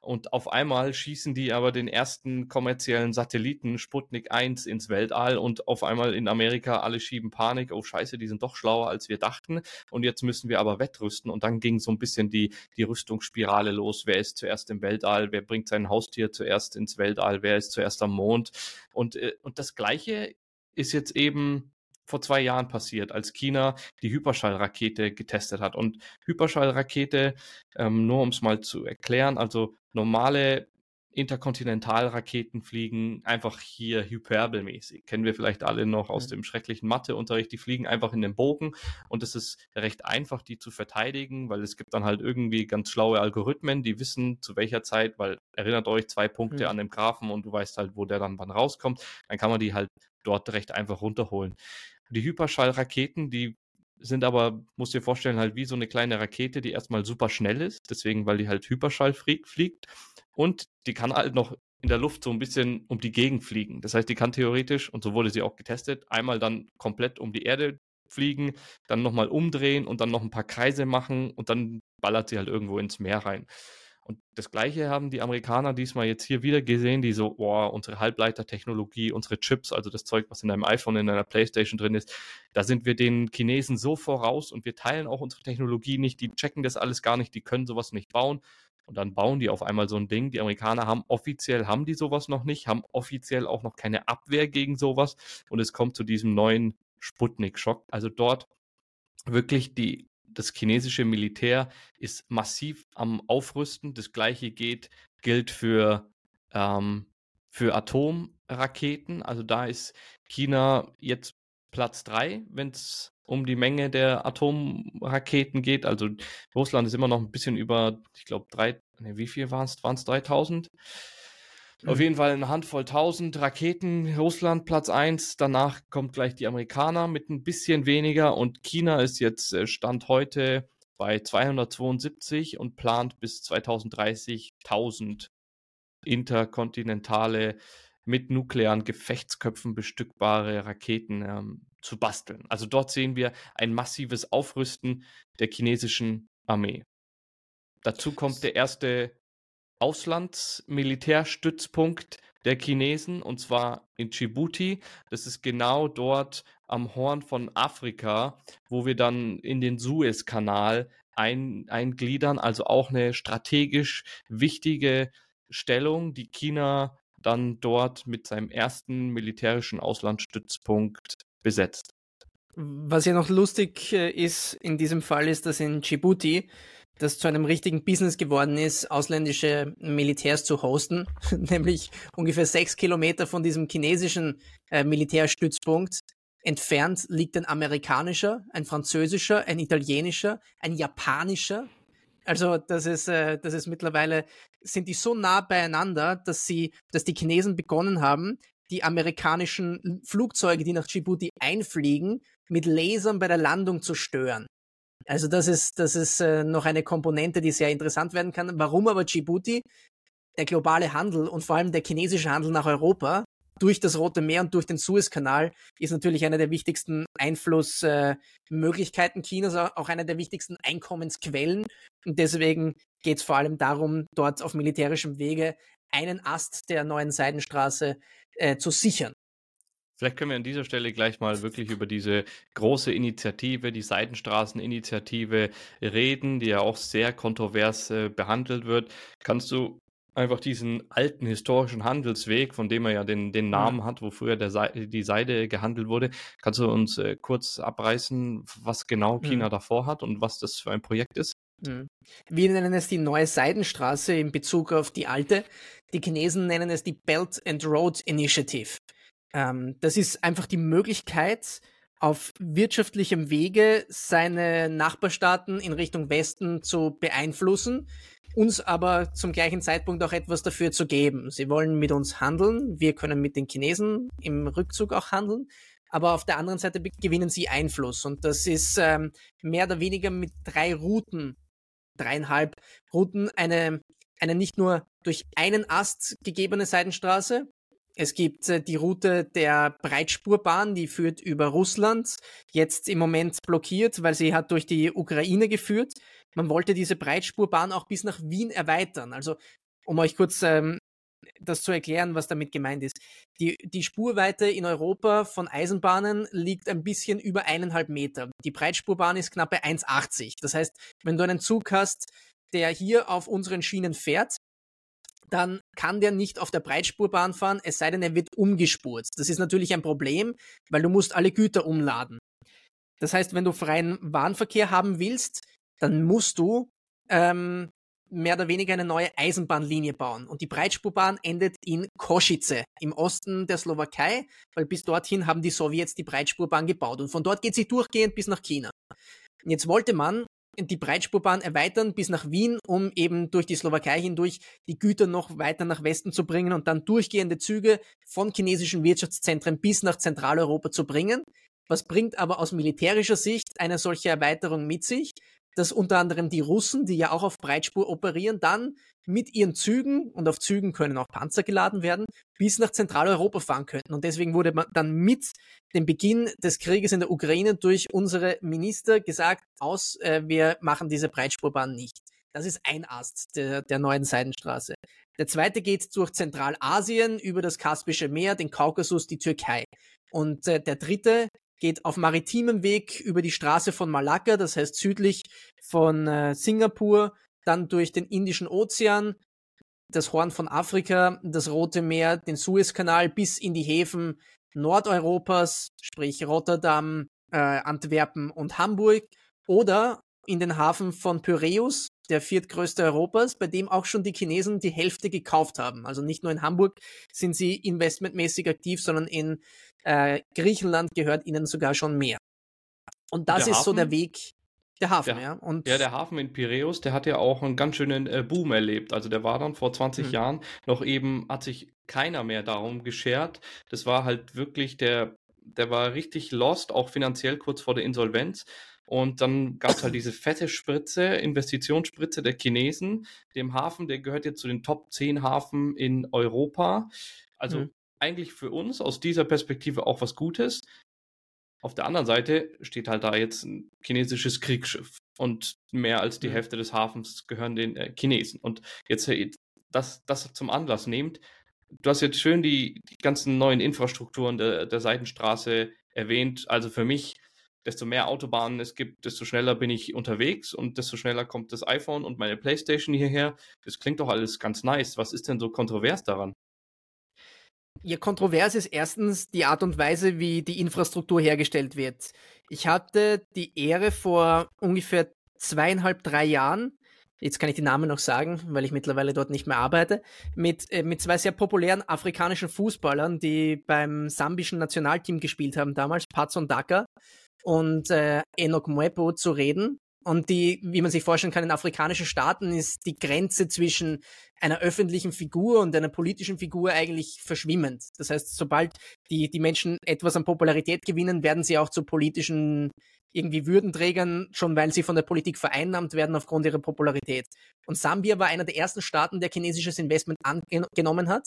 Und auf einmal schießen die aber den ersten kommerziellen Satelliten Sputnik 1 ins Weltall und auf einmal in Amerika alle schieben Panik. Oh Scheiße, die sind doch schlauer als wir dachten. Und jetzt müssen wir aber wettrüsten. Und dann ging so ein bisschen die, die Rüstungsspirale los. Wer ist zuerst im Weltall? Wer bringt sein Haustier zuerst ins Weltall? Wer ist zuerst am Mond? Und, äh, und das Gleiche ist jetzt eben vor zwei Jahren passiert, als China die Hyperschallrakete getestet hat. Und Hyperschallrakete, ähm, nur um es mal zu erklären, also normale Interkontinentalraketen fliegen einfach hier hyperbelmäßig. Kennen wir vielleicht alle noch aus dem schrecklichen Matheunterricht. Die fliegen einfach in den Bogen und es ist recht einfach, die zu verteidigen, weil es gibt dann halt irgendwie ganz schlaue Algorithmen, die wissen, zu welcher Zeit, weil erinnert euch zwei Punkte mhm. an dem Graphen und du weißt halt, wo der dann wann rauskommt. Dann kann man die halt dort recht einfach runterholen. Die Hyperschallraketen, die sind aber, musst dir vorstellen, halt wie so eine kleine Rakete, die erstmal super schnell ist, deswegen, weil die halt Hyperschall fliegt und die kann halt noch in der Luft so ein bisschen um die Gegend fliegen. Das heißt, die kann theoretisch, und so wurde sie auch getestet, einmal dann komplett um die Erde fliegen, dann nochmal umdrehen und dann noch ein paar Kreise machen und dann ballert sie halt irgendwo ins Meer rein. Und das Gleiche haben die Amerikaner diesmal jetzt hier wieder gesehen, die so, boah, unsere Halbleitertechnologie, unsere Chips, also das Zeug, was in deinem iPhone, in deiner Playstation drin ist, da sind wir den Chinesen so voraus und wir teilen auch unsere Technologie nicht, die checken das alles gar nicht, die können sowas nicht bauen. Und dann bauen die auf einmal so ein Ding. Die Amerikaner haben offiziell, haben die sowas noch nicht, haben offiziell auch noch keine Abwehr gegen sowas. Und es kommt zu diesem neuen Sputnik-Schock. Also dort wirklich die das chinesische Militär ist massiv am Aufrüsten. Das gleiche geht, gilt für, ähm, für Atomraketen. Also da ist China jetzt Platz 3, wenn es um die Menge der Atomraketen geht. Also Russland ist immer noch ein bisschen über, ich glaube, drei, nee, wie viel waren es? Waren es 3000? Auf jeden Fall eine Handvoll tausend Raketen. Russland Platz 1. Danach kommt gleich die Amerikaner mit ein bisschen weniger. Und China ist jetzt äh, Stand heute bei 272 und plant bis 2030 1000 interkontinentale mit nuklearen Gefechtsköpfen bestückbare Raketen ähm, zu basteln. Also dort sehen wir ein massives Aufrüsten der chinesischen Armee. Dazu kommt der erste Auslandsmilitärstützpunkt der Chinesen und zwar in Djibouti. Das ist genau dort am Horn von Afrika, wo wir dann in den Suezkanal ein, eingliedern. Also auch eine strategisch wichtige Stellung, die China dann dort mit seinem ersten militärischen Auslandsstützpunkt besetzt. Was ja noch lustig äh, ist in diesem Fall ist, dass in Djibouti das zu einem richtigen Business geworden ist, ausländische Militärs zu hosten, nämlich ungefähr sechs Kilometer von diesem chinesischen äh, Militärstützpunkt entfernt liegt ein amerikanischer, ein französischer, ein italienischer, ein japanischer. Also das ist, äh, das ist mittlerweile, sind die so nah beieinander, dass sie, dass die Chinesen begonnen haben, die amerikanischen Flugzeuge, die nach Djibouti einfliegen, mit Lasern bei der Landung zu stören. Also das ist, das ist äh, noch eine Komponente, die sehr interessant werden kann. Warum aber Djibouti? Der globale Handel und vor allem der chinesische Handel nach Europa durch das Rote Meer und durch den Suezkanal ist natürlich eine der wichtigsten Einflussmöglichkeiten äh, Chinas, auch eine der wichtigsten Einkommensquellen. Und deswegen geht es vor allem darum, dort auf militärischem Wege einen Ast der neuen Seidenstraße äh, zu sichern. Vielleicht können wir an dieser Stelle gleich mal wirklich über diese große Initiative, die Seitenstraßeninitiative reden, die ja auch sehr kontrovers äh, behandelt wird. Kannst du einfach diesen alten historischen Handelsweg, von dem er ja den, den Namen hat, wo früher der Se die Seide gehandelt wurde, kannst du uns äh, kurz abreißen, was genau China mhm. davor hat und was das für ein Projekt ist? Hm. Wir nennen es die neue Seidenstraße in Bezug auf die alte. Die Chinesen nennen es die Belt and Road Initiative. Ähm, das ist einfach die Möglichkeit, auf wirtschaftlichem Wege seine Nachbarstaaten in Richtung Westen zu beeinflussen, uns aber zum gleichen Zeitpunkt auch etwas dafür zu geben. Sie wollen mit uns handeln, wir können mit den Chinesen im Rückzug auch handeln, aber auf der anderen Seite gewinnen sie Einfluss und das ist ähm, mehr oder weniger mit drei Routen, dreieinhalb Routen, eine, eine nicht nur durch einen Ast gegebene Seidenstraße, es gibt äh, die Route der Breitspurbahn, die führt über Russland, jetzt im Moment blockiert, weil sie hat durch die Ukraine geführt. Man wollte diese Breitspurbahn auch bis nach Wien erweitern. Also, um euch kurz ähm, das zu erklären, was damit gemeint ist. Die, die Spurweite in Europa von Eisenbahnen liegt ein bisschen über eineinhalb Meter. Die Breitspurbahn ist knapp bei 1,80. Das heißt, wenn du einen Zug hast, der hier auf unseren Schienen fährt, dann kann der nicht auf der Breitspurbahn fahren, es sei denn, er wird umgespurt. Das ist natürlich ein Problem, weil du musst alle Güter umladen. Das heißt, wenn du freien Warenverkehr haben willst, dann musst du ähm, mehr oder weniger eine neue Eisenbahnlinie bauen. Und die Breitspurbahn endet in Kosice im Osten der Slowakei, weil bis dorthin haben die Sowjets die Breitspurbahn gebaut. Und von dort geht sie durchgehend bis nach China. Jetzt wollte man die Breitspurbahn erweitern bis nach Wien, um eben durch die Slowakei hindurch die Güter noch weiter nach Westen zu bringen und dann durchgehende Züge von chinesischen Wirtschaftszentren bis nach Zentraleuropa zu bringen. Was bringt aber aus militärischer Sicht eine solche Erweiterung mit sich? Dass unter anderem die Russen, die ja auch auf Breitspur operieren, dann mit ihren Zügen, und auf Zügen können auch Panzer geladen werden, bis nach Zentraleuropa fahren könnten. Und deswegen wurde dann mit dem Beginn des Krieges in der Ukraine durch unsere Minister gesagt, aus, äh, wir machen diese Breitspurbahn nicht. Das ist ein Ast der, der neuen Seidenstraße. Der zweite geht durch Zentralasien über das Kaspische Meer, den Kaukasus, die Türkei. Und äh, der dritte geht auf maritimem Weg über die Straße von Malakka, das heißt südlich von äh, Singapur, dann durch den Indischen Ozean, das Horn von Afrika, das Rote Meer, den Suezkanal bis in die Häfen Nordeuropas, sprich Rotterdam, äh, Antwerpen und Hamburg oder in den Hafen von Pyräus, der viertgrößte Europas, bei dem auch schon die Chinesen die Hälfte gekauft haben. Also nicht nur in Hamburg sind sie investmentmäßig aktiv, sondern in äh, Griechenland gehört ihnen sogar schon mehr. Und das ist Hafen, so der Weg. Der Hafen, der, ja. Und ja, der Hafen in Piräus, der hat ja auch einen ganz schönen äh, Boom erlebt. Also der war dann vor 20 mhm. Jahren noch eben, hat sich keiner mehr darum geschert. Das war halt wirklich der, der war richtig lost, auch finanziell kurz vor der Insolvenz. Und dann gab es halt diese fette Spritze, Investitionsspritze der Chinesen. Dem Hafen, der gehört jetzt zu den Top 10 Hafen in Europa. Also mhm eigentlich für uns aus dieser Perspektive auch was Gutes. Auf der anderen Seite steht halt da jetzt ein chinesisches Kriegsschiff und mehr als die. Hälfte des Hafens gehören den äh, Chinesen. Und jetzt äh, das, das zum Anlass nehmt, du hast jetzt schön die, die ganzen neuen Infrastrukturen der, der Seitenstraße erwähnt. Also für mich, desto mehr Autobahnen es gibt, desto schneller bin ich unterwegs und desto schneller kommt das iPhone und meine Playstation hierher. Das klingt doch alles ganz nice. Was ist denn so kontrovers daran? Ja, kontrovers ist erstens die Art und Weise, wie die Infrastruktur hergestellt wird. Ich hatte die Ehre vor ungefähr zweieinhalb, drei Jahren, jetzt kann ich die Namen noch sagen, weil ich mittlerweile dort nicht mehr arbeite, mit, äh, mit zwei sehr populären afrikanischen Fußballern, die beim sambischen Nationalteam gespielt haben damals, Patson Daka und äh, Enoch Mwepo zu reden. Und die, wie man sich vorstellen kann, in afrikanischen Staaten ist die Grenze zwischen einer öffentlichen Figur und einer politischen Figur eigentlich verschwimmend. Das heißt, sobald die, die Menschen etwas an Popularität gewinnen, werden sie auch zu politischen irgendwie Würdenträgern, schon weil sie von der Politik vereinnahmt werden aufgrund ihrer Popularität. Und Sambia war einer der ersten Staaten, der chinesisches Investment angenommen hat.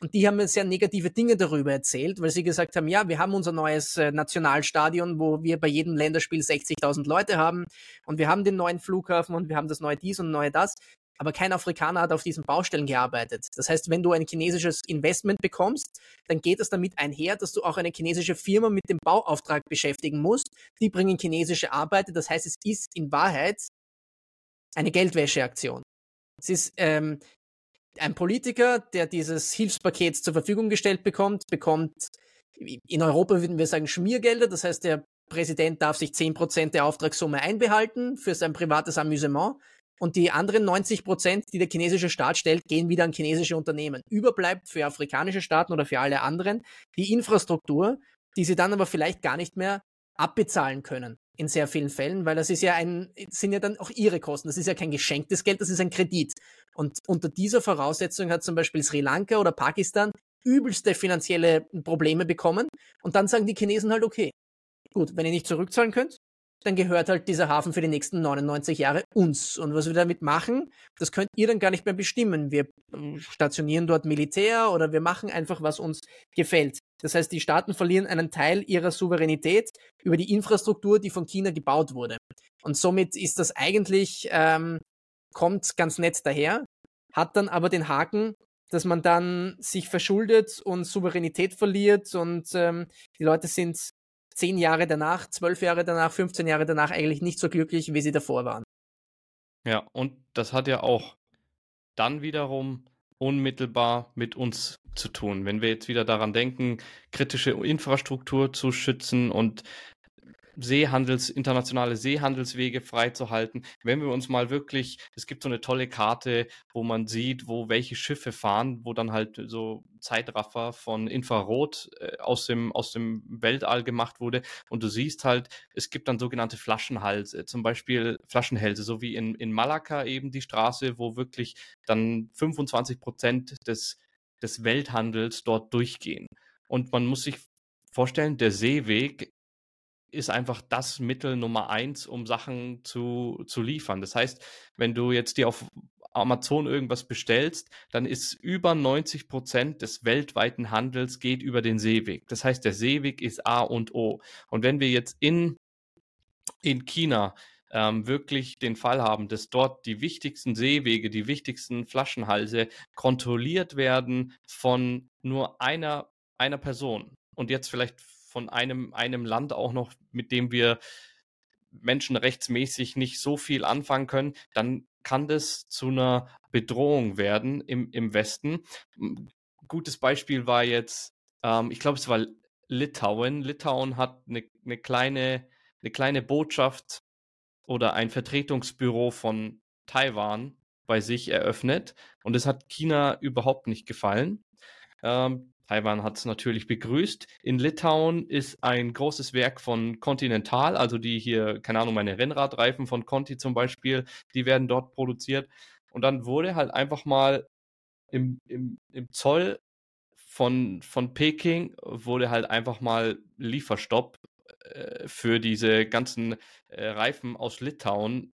Und die haben sehr negative Dinge darüber erzählt, weil sie gesagt haben, ja, wir haben unser neues äh, Nationalstadion, wo wir bei jedem Länderspiel 60.000 Leute haben und wir haben den neuen Flughafen und wir haben das neue dies und neue das. Aber kein Afrikaner hat auf diesen Baustellen gearbeitet. Das heißt, wenn du ein chinesisches Investment bekommst, dann geht es damit einher, dass du auch eine chinesische Firma mit dem Bauauftrag beschäftigen musst. Die bringen chinesische Arbeiter. Das heißt, es ist in Wahrheit eine Geldwäscheaktion. Es ist ähm, ein Politiker, der dieses Hilfspaket zur Verfügung gestellt bekommt, bekommt in Europa würden wir sagen Schmiergelder, das heißt, er Präsident darf sich 10% der Auftragssumme einbehalten für sein privates Amüsement. Und die anderen 90 Prozent, die der chinesische Staat stellt, gehen wieder an chinesische Unternehmen. Überbleibt für afrikanische Staaten oder für alle anderen die Infrastruktur, die sie dann aber vielleicht gar nicht mehr abbezahlen können in sehr vielen Fällen, weil das ist ja ein, sind ja dann auch ihre Kosten. Das ist ja kein geschenktes Geld, das ist ein Kredit. Und unter dieser Voraussetzung hat zum Beispiel Sri Lanka oder Pakistan übelste finanzielle Probleme bekommen. Und dann sagen die Chinesen halt, okay, gut, wenn ihr nicht zurückzahlen könnt, dann gehört halt dieser Hafen für die nächsten 99 Jahre uns. Und was wir damit machen, das könnt ihr dann gar nicht mehr bestimmen. Wir ähm, stationieren dort Militär oder wir machen einfach, was uns gefällt. Das heißt, die Staaten verlieren einen Teil ihrer Souveränität über die Infrastruktur, die von China gebaut wurde. Und somit ist das eigentlich, ähm, kommt ganz nett daher, hat dann aber den Haken, dass man dann sich verschuldet und Souveränität verliert und ähm, die Leute sind zehn Jahre danach, zwölf Jahre danach, 15 Jahre danach eigentlich nicht so glücklich, wie sie davor waren. Ja, und das hat ja auch dann wiederum unmittelbar mit uns zu tun. Wenn wir jetzt wieder daran denken, kritische Infrastruktur zu schützen und Seehandels, internationale Seehandelswege freizuhalten. Wenn wir uns mal wirklich, es gibt so eine tolle Karte, wo man sieht, wo welche Schiffe fahren, wo dann halt so Zeitraffer von Infrarot äh, aus, dem, aus dem Weltall gemacht wurde. Und du siehst halt, es gibt dann sogenannte Flaschenhalse, zum Beispiel Flaschenhälse, so wie in, in Malakka eben die Straße, wo wirklich dann 25 Prozent des, des Welthandels dort durchgehen. Und man muss sich vorstellen, der Seeweg ist einfach das Mittel Nummer eins, um Sachen zu, zu liefern. Das heißt, wenn du jetzt dir auf Amazon irgendwas bestellst, dann ist über 90 Prozent des weltweiten Handels geht über den Seeweg. Das heißt, der Seeweg ist A und O. Und wenn wir jetzt in, in China ähm, wirklich den Fall haben, dass dort die wichtigsten Seewege, die wichtigsten Flaschenhalse kontrolliert werden von nur einer, einer Person und jetzt vielleicht von einem, einem Land auch noch, mit dem wir menschenrechtsmäßig nicht so viel anfangen können, dann kann das zu einer Bedrohung werden im, im Westen. Gutes Beispiel war jetzt, ähm, ich glaube, es war Litauen. Litauen hat eine, eine, kleine, eine kleine Botschaft oder ein Vertretungsbüro von Taiwan bei sich eröffnet und es hat China überhaupt nicht gefallen. Ähm, Taiwan hat es natürlich begrüßt. In Litauen ist ein großes Werk von Continental, also die hier, keine Ahnung, meine Rennradreifen von Conti zum Beispiel, die werden dort produziert. Und dann wurde halt einfach mal im, im, im Zoll von, von Peking wurde halt einfach mal Lieferstopp äh, für diese ganzen äh, Reifen aus Litauen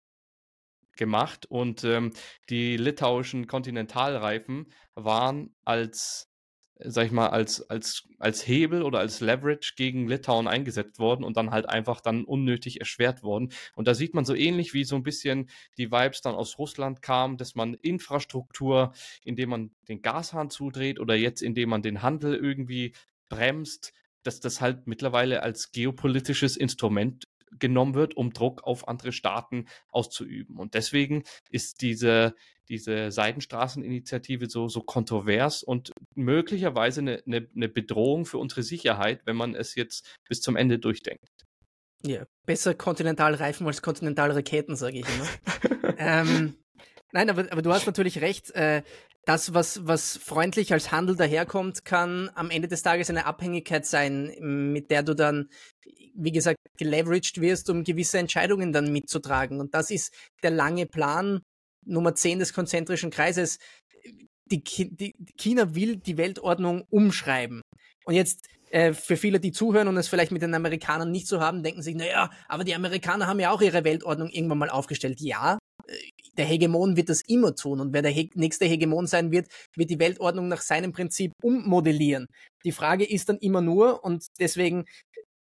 gemacht und ähm, die litauischen Kontinentalreifen waren als sag ich mal, als, als, als Hebel oder als Leverage gegen Litauen eingesetzt worden und dann halt einfach dann unnötig erschwert worden. Und da sieht man so ähnlich, wie so ein bisschen die Vibes dann aus Russland kamen, dass man Infrastruktur, indem man den Gashahn zudreht oder jetzt indem man den Handel irgendwie bremst, dass das halt mittlerweile als geopolitisches Instrument genommen wird, um Druck auf andere Staaten auszuüben. Und deswegen ist diese, diese Seidenstraßeninitiative so, so kontrovers und möglicherweise eine, eine, eine Bedrohung für unsere Sicherheit, wenn man es jetzt bis zum Ende durchdenkt. Ja, besser Kontinentalreifen als Kontinentalraketen, sage ich immer. ähm, nein, aber, aber du hast natürlich recht. Äh, das, was, was freundlich als Handel daherkommt, kann am Ende des Tages eine Abhängigkeit sein, mit der du dann, wie gesagt, geleveraged wirst, um gewisse Entscheidungen dann mitzutragen. Und das ist der lange Plan Nummer 10 des konzentrischen Kreises. Die, die, China will die Weltordnung umschreiben. Und jetzt äh, für viele, die zuhören und es vielleicht mit den Amerikanern nicht so haben, denken sich, naja, aber die Amerikaner haben ja auch ihre Weltordnung irgendwann mal aufgestellt. Ja, äh, der Hegemon wird das immer tun und wer der He nächste Hegemon sein wird, wird die Weltordnung nach seinem Prinzip ummodellieren. Die Frage ist dann immer nur, und deswegen,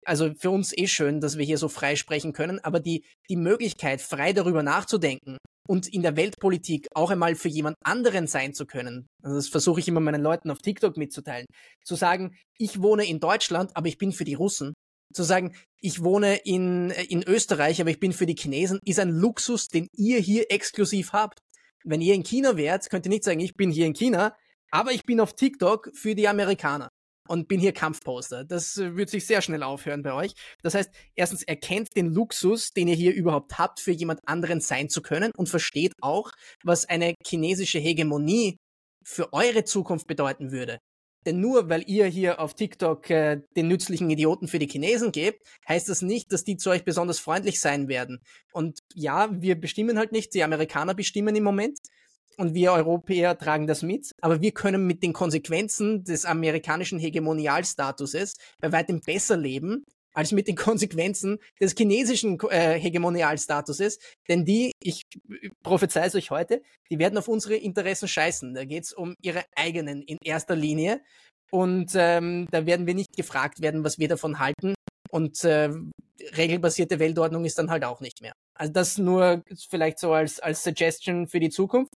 also für uns eh schön, dass wir hier so frei sprechen können, aber die, die Möglichkeit, frei darüber nachzudenken und in der Weltpolitik auch einmal für jemand anderen sein zu können, also das versuche ich immer meinen Leuten auf TikTok mitzuteilen, zu sagen, ich wohne in Deutschland, aber ich bin für die Russen, zu sagen, ich wohne in, in Österreich, aber ich bin für die Chinesen, ist ein Luxus, den ihr hier exklusiv habt. Wenn ihr in China wärt, könnt ihr nicht sagen, ich bin hier in China, aber ich bin auf TikTok für die Amerikaner. Und bin hier Kampfposter. Das äh, wird sich sehr schnell aufhören bei euch. Das heißt, erstens erkennt den Luxus, den ihr hier überhaupt habt, für jemand anderen sein zu können und versteht auch, was eine chinesische Hegemonie für eure Zukunft bedeuten würde. Denn nur weil ihr hier auf TikTok äh, den nützlichen Idioten für die Chinesen gebt, heißt das nicht, dass die zu euch besonders freundlich sein werden. Und ja, wir bestimmen halt nicht, die Amerikaner bestimmen im Moment und wir Europäer tragen das mit, aber wir können mit den Konsequenzen des amerikanischen Hegemonialstatuses bei weitem besser leben als mit den Konsequenzen des chinesischen äh, Hegemonialstatuses, denn die, ich prophezei es euch heute, die werden auf unsere Interessen scheißen. Da geht's um ihre eigenen in erster Linie und ähm, da werden wir nicht gefragt werden, was wir davon halten und äh, regelbasierte Weltordnung ist dann halt auch nicht mehr. Also das nur vielleicht so als, als Suggestion für die Zukunft.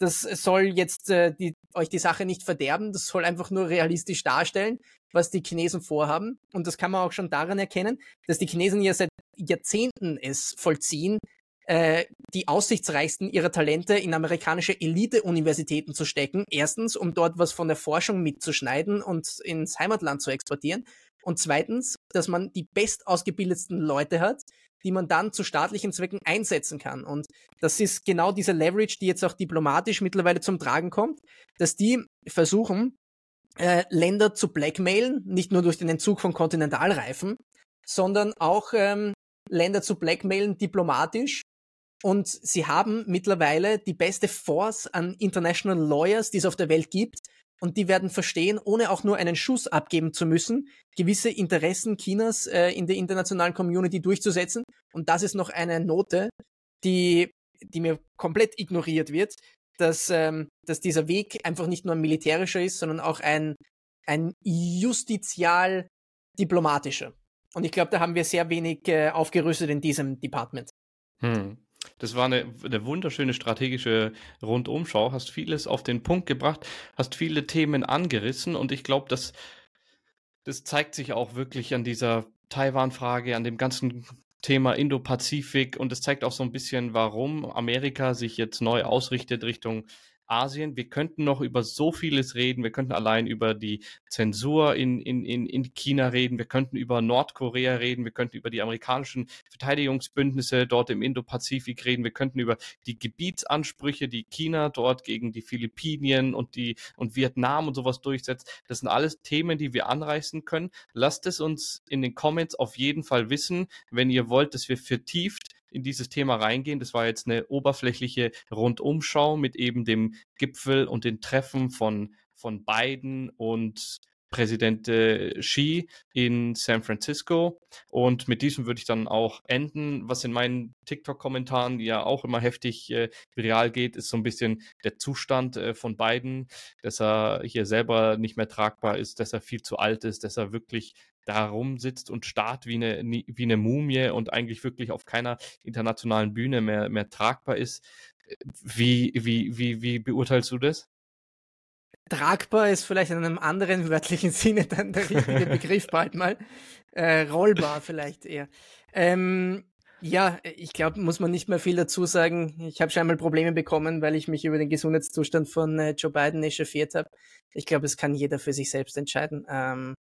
Das soll jetzt äh, die, euch die Sache nicht verderben, das soll einfach nur realistisch darstellen, was die Chinesen vorhaben. Und das kann man auch schon daran erkennen, dass die Chinesen ja seit Jahrzehnten es vollziehen, äh, die aussichtsreichsten ihrer Talente in amerikanische Elite-Universitäten zu stecken. Erstens, um dort was von der Forschung mitzuschneiden und ins Heimatland zu exportieren. Und zweitens, dass man die bestausgebildetsten Leute hat, die man dann zu staatlichen Zwecken einsetzen kann. Und das ist genau diese Leverage, die jetzt auch diplomatisch mittlerweile zum Tragen kommt, dass die versuchen, äh, Länder zu blackmailen, nicht nur durch den Entzug von Kontinentalreifen, sondern auch ähm, Länder zu blackmailen diplomatisch. Und sie haben mittlerweile die beste Force an International Lawyers, die es auf der Welt gibt, und die werden verstehen, ohne auch nur einen Schuss abgeben zu müssen, gewisse Interessen Chinas äh, in der internationalen Community durchzusetzen. Und das ist noch eine Note, die, die mir komplett ignoriert wird, dass, ähm, dass dieser Weg einfach nicht nur ein militärischer ist, sondern auch ein, ein justizial diplomatischer. Und ich glaube, da haben wir sehr wenig äh, aufgerüstet in diesem Department. Hm. Das war eine, eine wunderschöne strategische Rundumschau. Hast vieles auf den Punkt gebracht, hast viele Themen angerissen und ich glaube, dass das zeigt sich auch wirklich an dieser Taiwan-Frage, an dem ganzen Thema Indo-Pazifik und es zeigt auch so ein bisschen, warum Amerika sich jetzt neu ausrichtet Richtung Asien. Wir könnten noch über so vieles reden. Wir könnten allein über die Zensur in, in, in, in China reden. Wir könnten über Nordkorea reden. Wir könnten über die amerikanischen Verteidigungsbündnisse dort im Indo-Pazifik reden. Wir könnten über die Gebietsansprüche, die China dort gegen die Philippinen und die und Vietnam und sowas durchsetzt. Das sind alles Themen, die wir anreißen können. Lasst es uns in den Comments auf jeden Fall wissen, wenn ihr wollt, dass wir vertieft in dieses Thema reingehen. Das war jetzt eine oberflächliche Rundumschau mit eben dem Gipfel und den Treffen von, von Biden und Präsident äh, Xi in San Francisco. Und mit diesem würde ich dann auch enden. Was in meinen TikTok-Kommentaren ja auch immer heftig äh, viral geht, ist so ein bisschen der Zustand äh, von Biden, dass er hier selber nicht mehr tragbar ist, dass er viel zu alt ist, dass er wirklich da rumsitzt und starrt wie eine, wie eine Mumie und eigentlich wirklich auf keiner internationalen Bühne mehr, mehr tragbar ist. Wie, wie, wie, wie beurteilst du das? Tragbar ist vielleicht in einem anderen wörtlichen Sinne dann der richtige Begriff bald mal. Äh, rollbar vielleicht eher. Ähm, ja, ich glaube, muss man nicht mehr viel dazu sagen. Ich habe schon einmal Probleme bekommen, weil ich mich über den Gesundheitszustand von äh, Joe Biden echauffiert habe. Ich glaube, es kann jeder für sich selbst entscheiden. Ähm,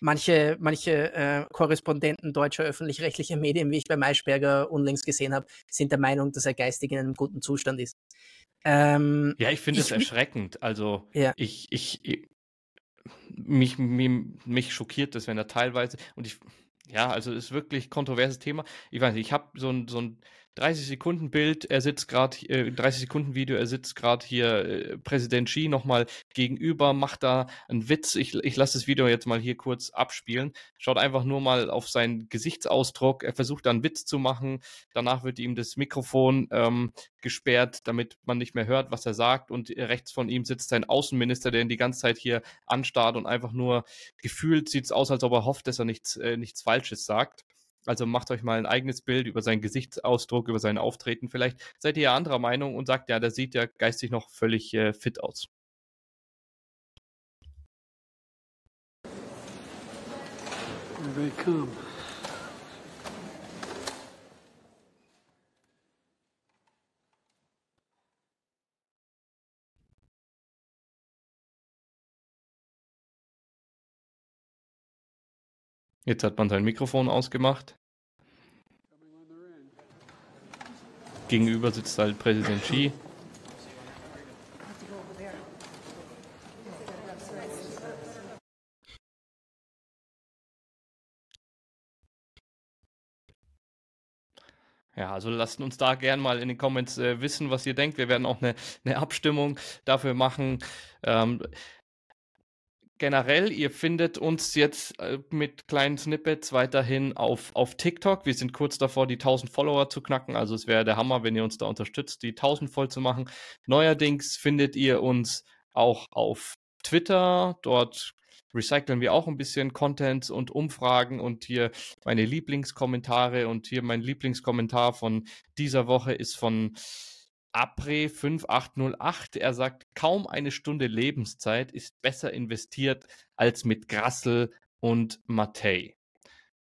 manche, manche äh, Korrespondenten deutscher öffentlich-rechtlicher Medien, wie ich bei Maischberger unlängst gesehen habe, sind der Meinung, dass er geistig in einem guten Zustand ist. Ähm, ja, ich finde es erschreckend. Also ja. ich, ich, ich mich, mich, mich schockiert das, wenn er teilweise und ich ja, also ist wirklich kontroverses Thema. Ich weiß nicht, ich habe so ein, so ein 30 Sekunden Bild, er sitzt gerade, äh, 30 Sekunden Video, er sitzt gerade hier äh, Präsident Xi nochmal gegenüber, macht da einen Witz. Ich, ich lasse das Video jetzt mal hier kurz abspielen. Schaut einfach nur mal auf seinen Gesichtsausdruck. Er versucht da einen Witz zu machen. Danach wird ihm das Mikrofon ähm, gesperrt, damit man nicht mehr hört, was er sagt. Und rechts von ihm sitzt sein Außenminister, der ihn die ganze Zeit hier anstarrt und einfach nur gefühlt sieht es aus, als ob er hofft, dass er nichts, äh, nichts Falsches sagt. Also macht euch mal ein eigenes Bild über seinen Gesichtsausdruck, über sein Auftreten. Vielleicht seid ihr ja anderer Meinung und sagt, ja, der sieht ja geistig noch völlig äh, fit aus. Come. Jetzt hat man sein Mikrofon ausgemacht. Gegenüber sitzt halt Präsident Xi. Ja, also lasst uns da gern mal in den Comments äh, wissen, was ihr denkt. Wir werden auch eine, eine Abstimmung dafür machen. Ähm, generell, ihr findet uns jetzt äh, mit kleinen Snippets weiterhin auf, auf TikTok. Wir sind kurz davor, die 1000 Follower zu knacken. Also es wäre der Hammer, wenn ihr uns da unterstützt, die 1000 voll zu machen. Neuerdings findet ihr uns auch auf Twitter. Dort recyceln wir auch ein bisschen Contents und Umfragen und hier meine Lieblingskommentare und hier mein Lieblingskommentar von dieser Woche ist von Apre 5808. Er sagt, kaum eine Stunde Lebenszeit ist besser investiert als mit Grassel und Matei.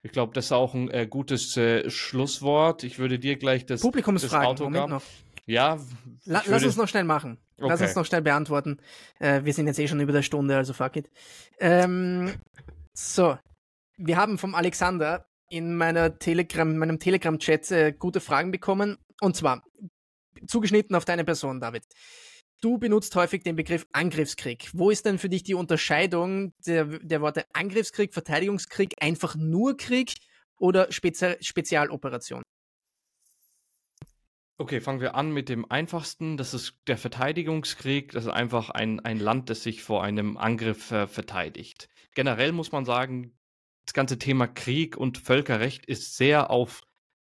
Ich glaube, das ist auch ein äh, gutes äh, Schlusswort. Ich würde dir gleich das, Publikumsfragen, das Moment noch. Ja. La lass uns noch schnell machen. Okay. Lass uns noch schnell beantworten. Äh, wir sind jetzt eh schon über der Stunde, also fuck it. Ähm, so. Wir haben vom Alexander in meiner Telegram, meinem Telegram-Chat äh, gute Fragen bekommen. Und zwar, zugeschnitten auf deine Person, David. Du benutzt häufig den Begriff Angriffskrieg. Wo ist denn für dich die Unterscheidung der, der Worte Angriffskrieg, Verteidigungskrieg, einfach nur Krieg oder Spezi Spezialoperation? Okay, fangen wir an mit dem einfachsten. Das ist der Verteidigungskrieg. Das ist einfach ein, ein Land, das sich vor einem Angriff äh, verteidigt. Generell muss man sagen, das ganze Thema Krieg und Völkerrecht ist sehr auf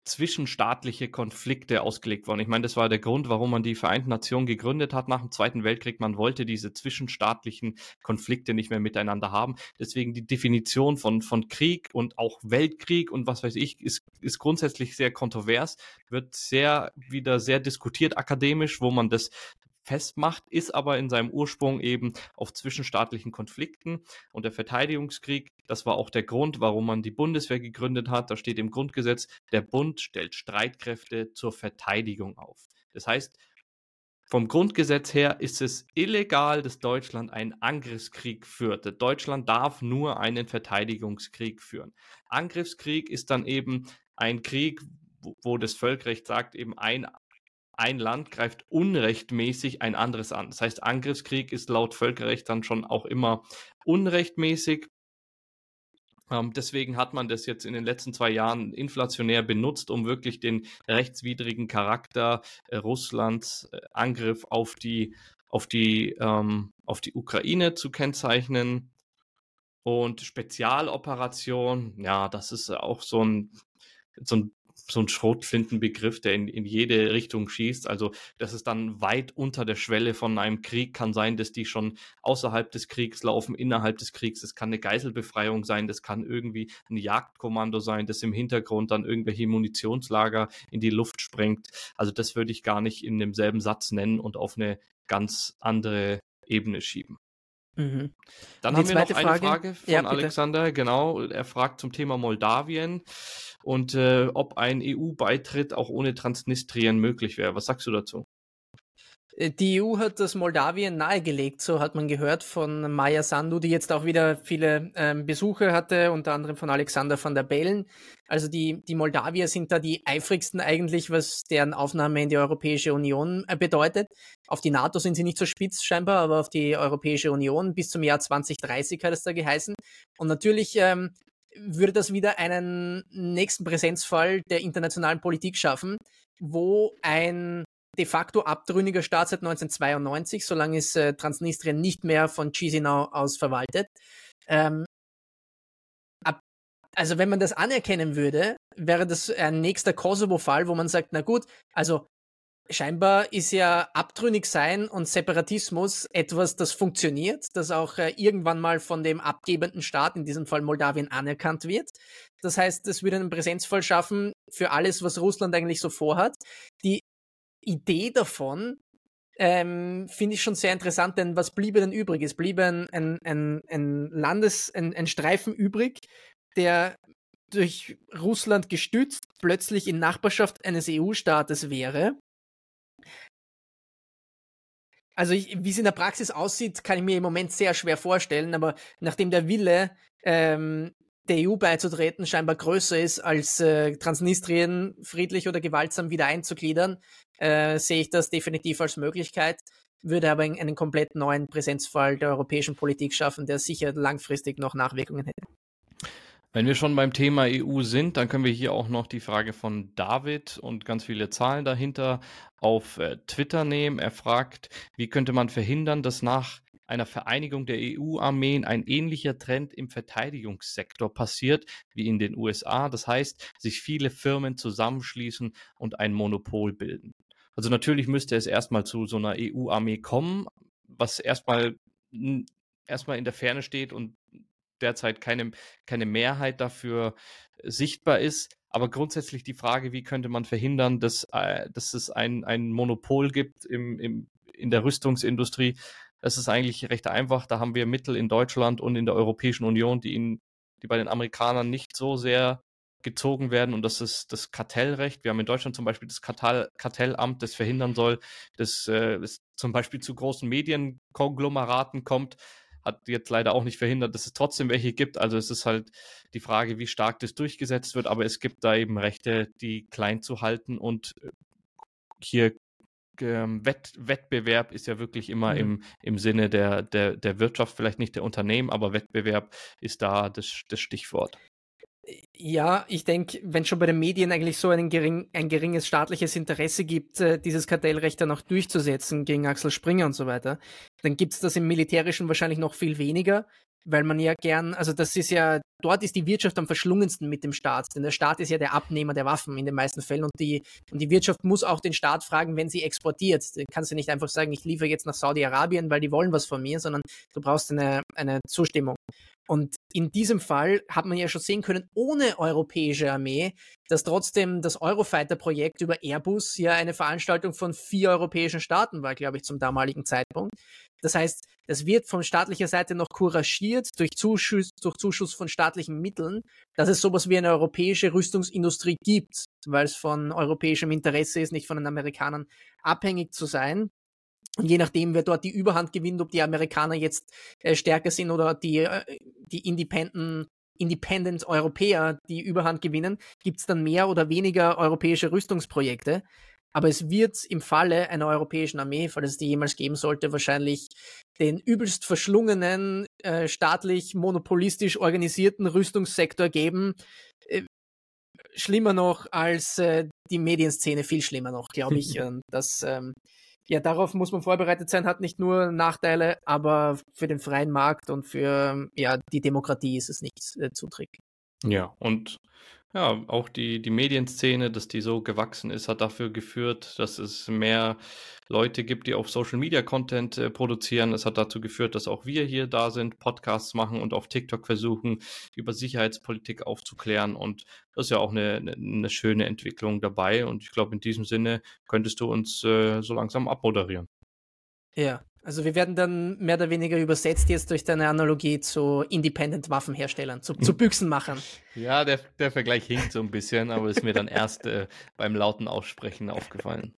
zwischenstaatliche Konflikte ausgelegt worden. Ich meine, das war der Grund, warum man die Vereinten Nationen gegründet hat nach dem Zweiten Weltkrieg. Man wollte diese zwischenstaatlichen Konflikte nicht mehr miteinander haben. Deswegen die Definition von, von Krieg und auch Weltkrieg und was weiß ich, ist, ist grundsätzlich sehr kontrovers, wird sehr wieder sehr diskutiert akademisch, wo man das festmacht, ist aber in seinem Ursprung eben auf zwischenstaatlichen Konflikten. Und der Verteidigungskrieg, das war auch der Grund, warum man die Bundeswehr gegründet hat. Da steht im Grundgesetz, der Bund stellt Streitkräfte zur Verteidigung auf. Das heißt, vom Grundgesetz her ist es illegal, dass Deutschland einen Angriffskrieg führt. Deutschland darf nur einen Verteidigungskrieg führen. Angriffskrieg ist dann eben ein Krieg, wo das Völkerrecht sagt, eben ein ein Land greift unrechtmäßig ein anderes an. Das heißt, Angriffskrieg ist laut Völkerrecht dann schon auch immer unrechtmäßig. Ähm, deswegen hat man das jetzt in den letzten zwei Jahren inflationär benutzt, um wirklich den rechtswidrigen Charakter äh, Russlands äh, Angriff auf die, auf, die, ähm, auf die Ukraine zu kennzeichnen. Und Spezialoperation, ja, das ist auch so ein, so ein so ein Schrotflintenbegriff, der in, in jede Richtung schießt. Also das ist dann weit unter der Schwelle von einem Krieg. Kann sein, dass die schon außerhalb des Kriegs laufen, innerhalb des Kriegs. Es kann eine Geiselbefreiung sein, das kann irgendwie ein Jagdkommando sein, das im Hintergrund dann irgendwelche Munitionslager in die Luft sprengt. Also das würde ich gar nicht in demselben Satz nennen und auf eine ganz andere Ebene schieben. Mhm. Dann haben wir noch eine Frage, Frage von ja, Alexander, genau. Er fragt zum Thema Moldawien und äh, ob ein EU-Beitritt auch ohne Transnistrien möglich wäre. Was sagst du dazu? Äh, die EU hat das Moldawien nahegelegt, so hat man gehört von Maya Sandu, die jetzt auch wieder viele ähm, Besuche hatte, unter anderem von Alexander van der Bellen. Also die, die Moldawier sind da die eifrigsten eigentlich, was deren Aufnahme in die Europäische Union äh, bedeutet. Auf die NATO sind sie nicht so spitz scheinbar, aber auf die Europäische Union bis zum Jahr 2030 hat es da geheißen. Und natürlich ähm, würde das wieder einen nächsten Präsenzfall der internationalen Politik schaffen, wo ein de facto abtrünniger Staat seit 1992, solange ist äh, Transnistrien nicht mehr von Chisinau aus verwaltet. Ähm, ab, also wenn man das anerkennen würde, wäre das ein nächster Kosovo-Fall, wo man sagt, na gut, also scheinbar ist ja abtrünnig sein und Separatismus etwas, das funktioniert, das auch äh, irgendwann mal von dem abgebenden Staat, in diesem Fall Moldawien, anerkannt wird. Das heißt, es würde einen Präsenzfall schaffen für alles, was Russland eigentlich so vorhat. Die Idee davon ähm, finde ich schon sehr interessant, denn was bliebe denn übrig? Es bliebe ein, ein, ein, Landes-, ein, ein Streifen übrig, der durch Russland gestützt plötzlich in Nachbarschaft eines EU-Staates wäre. Also wie es in der Praxis aussieht, kann ich mir im Moment sehr schwer vorstellen, aber nachdem der Wille ähm, der EU beizutreten scheinbar größer ist, als äh, Transnistrien friedlich oder gewaltsam wieder einzugliedern, äh, sehe ich das definitiv als Möglichkeit, würde aber einen komplett neuen Präsenzfall der europäischen Politik schaffen, der sicher langfristig noch Nachwirkungen hätte. Wenn wir schon beim Thema EU sind, dann können wir hier auch noch die Frage von David und ganz viele Zahlen dahinter auf äh, Twitter nehmen. Er fragt, wie könnte man verhindern, dass nach einer Vereinigung der EU-Armeen ein ähnlicher Trend im Verteidigungssektor passiert wie in den USA. Das heißt, sich viele Firmen zusammenschließen und ein Monopol bilden. Also natürlich müsste es erstmal zu so einer EU-Armee kommen, was erstmal erstmal in der Ferne steht und derzeit keine, keine Mehrheit dafür sichtbar ist. Aber grundsätzlich die Frage, wie könnte man verhindern, dass, äh, dass es ein, ein Monopol gibt im, im, in der Rüstungsindustrie, das ist eigentlich recht einfach. Da haben wir Mittel in Deutschland und in der Europäischen Union, die, in, die bei den Amerikanern nicht so sehr gezogen werden. Und das ist das Kartellrecht. Wir haben in Deutschland zum Beispiel das Kartell, Kartellamt, das verhindern soll, dass äh, es zum Beispiel zu großen Medienkonglomeraten kommt. Hat jetzt leider auch nicht verhindert, dass es trotzdem welche gibt. Also es ist halt die Frage, wie stark das durchgesetzt wird. Aber es gibt da eben Rechte, die klein zu halten und äh, hier ähm, Wett Wettbewerb ist ja wirklich immer mhm. im, im Sinne der, der, der Wirtschaft, vielleicht nicht der Unternehmen, aber Wettbewerb ist da das, das Stichwort. Ja, ich denke, wenn schon bei den Medien eigentlich so ein, gering, ein geringes staatliches Interesse gibt, äh, dieses Kartellrecht dann auch durchzusetzen gegen Axel Springer und so weiter, dann gibt es das im Militärischen wahrscheinlich noch viel weniger weil man ja gern, also das ist ja, dort ist die Wirtschaft am verschlungensten mit dem Staat, denn der Staat ist ja der Abnehmer der Waffen in den meisten Fällen und die, und die Wirtschaft muss auch den Staat fragen, wenn sie exportiert. Du kannst ja nicht einfach sagen, ich liefere jetzt nach Saudi-Arabien, weil die wollen was von mir, sondern du brauchst eine, eine Zustimmung. Und in diesem Fall hat man ja schon sehen können, ohne europäische Armee, dass trotzdem das Eurofighter-Projekt über Airbus ja eine Veranstaltung von vier europäischen Staaten war, glaube ich, zum damaligen Zeitpunkt. Das heißt, das wird von staatlicher Seite noch couragiert durch Zuschuss, durch Zuschuss von staatlichen Mitteln, dass es sowas wie eine europäische Rüstungsindustrie gibt, weil es von europäischem Interesse ist, nicht von den Amerikanern abhängig zu sein. Und je nachdem, wer dort die Überhand gewinnt, ob die Amerikaner jetzt äh, stärker sind oder die, äh, die Independent, Independent Europäer die Überhand gewinnen, gibt es dann mehr oder weniger europäische Rüstungsprojekte. Aber es wird im Falle einer europäischen Armee, falls es die jemals geben sollte, wahrscheinlich den übelst verschlungenen, äh, staatlich monopolistisch organisierten Rüstungssektor geben. Äh, schlimmer noch als äh, die Medienszene, viel schlimmer noch, glaube ich. Und das ähm, ja, darauf muss man vorbereitet sein, hat nicht nur Nachteile, aber für den freien Markt und für ja, die Demokratie ist es nicht äh, zuträglich. Ja, und ja, auch die, die Medienszene, dass die so gewachsen ist, hat dafür geführt, dass es mehr Leute gibt, die auf Social Media Content äh, produzieren. Es hat dazu geführt, dass auch wir hier da sind, Podcasts machen und auf TikTok versuchen, über Sicherheitspolitik aufzuklären. Und das ist ja auch eine, eine, eine schöne Entwicklung dabei. Und ich glaube, in diesem Sinne könntest du uns äh, so langsam abmoderieren. Ja, also wir werden dann mehr oder weniger übersetzt jetzt durch deine Analogie zu Independent Waffenherstellern, zu, zu Büchsenmachern. Ja, der, der Vergleich hinkt so ein bisschen, aber ist mir dann erst äh, beim lauten Aussprechen aufgefallen.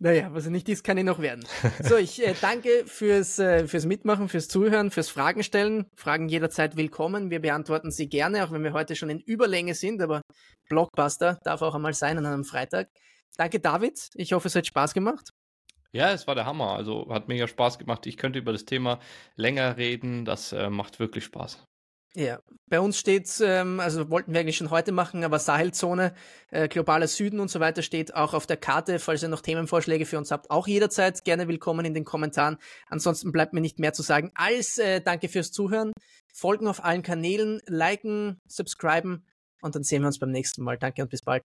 Naja, was er nicht ist, kann ich noch werden. So, ich äh, danke fürs, äh, fürs Mitmachen, fürs Zuhören, fürs Fragen stellen. Fragen jederzeit willkommen. Wir beantworten sie gerne, auch wenn wir heute schon in Überlänge sind, aber Blockbuster darf auch einmal sein an einem Freitag. Danke, David. Ich hoffe, es hat Spaß gemacht. Ja, es war der Hammer. Also hat mega Spaß gemacht. Ich könnte über das Thema länger reden. Das äh, macht wirklich Spaß. Ja, bei uns steht, ähm, also wollten wir eigentlich schon heute machen, aber Sahelzone, äh, globaler Süden und so weiter steht auch auf der Karte. Falls ihr noch Themenvorschläge für uns habt, auch jederzeit gerne willkommen in den Kommentaren. Ansonsten bleibt mir nicht mehr zu sagen als äh, danke fürs Zuhören. Folgen auf allen Kanälen, liken, subscriben und dann sehen wir uns beim nächsten Mal. Danke und bis bald.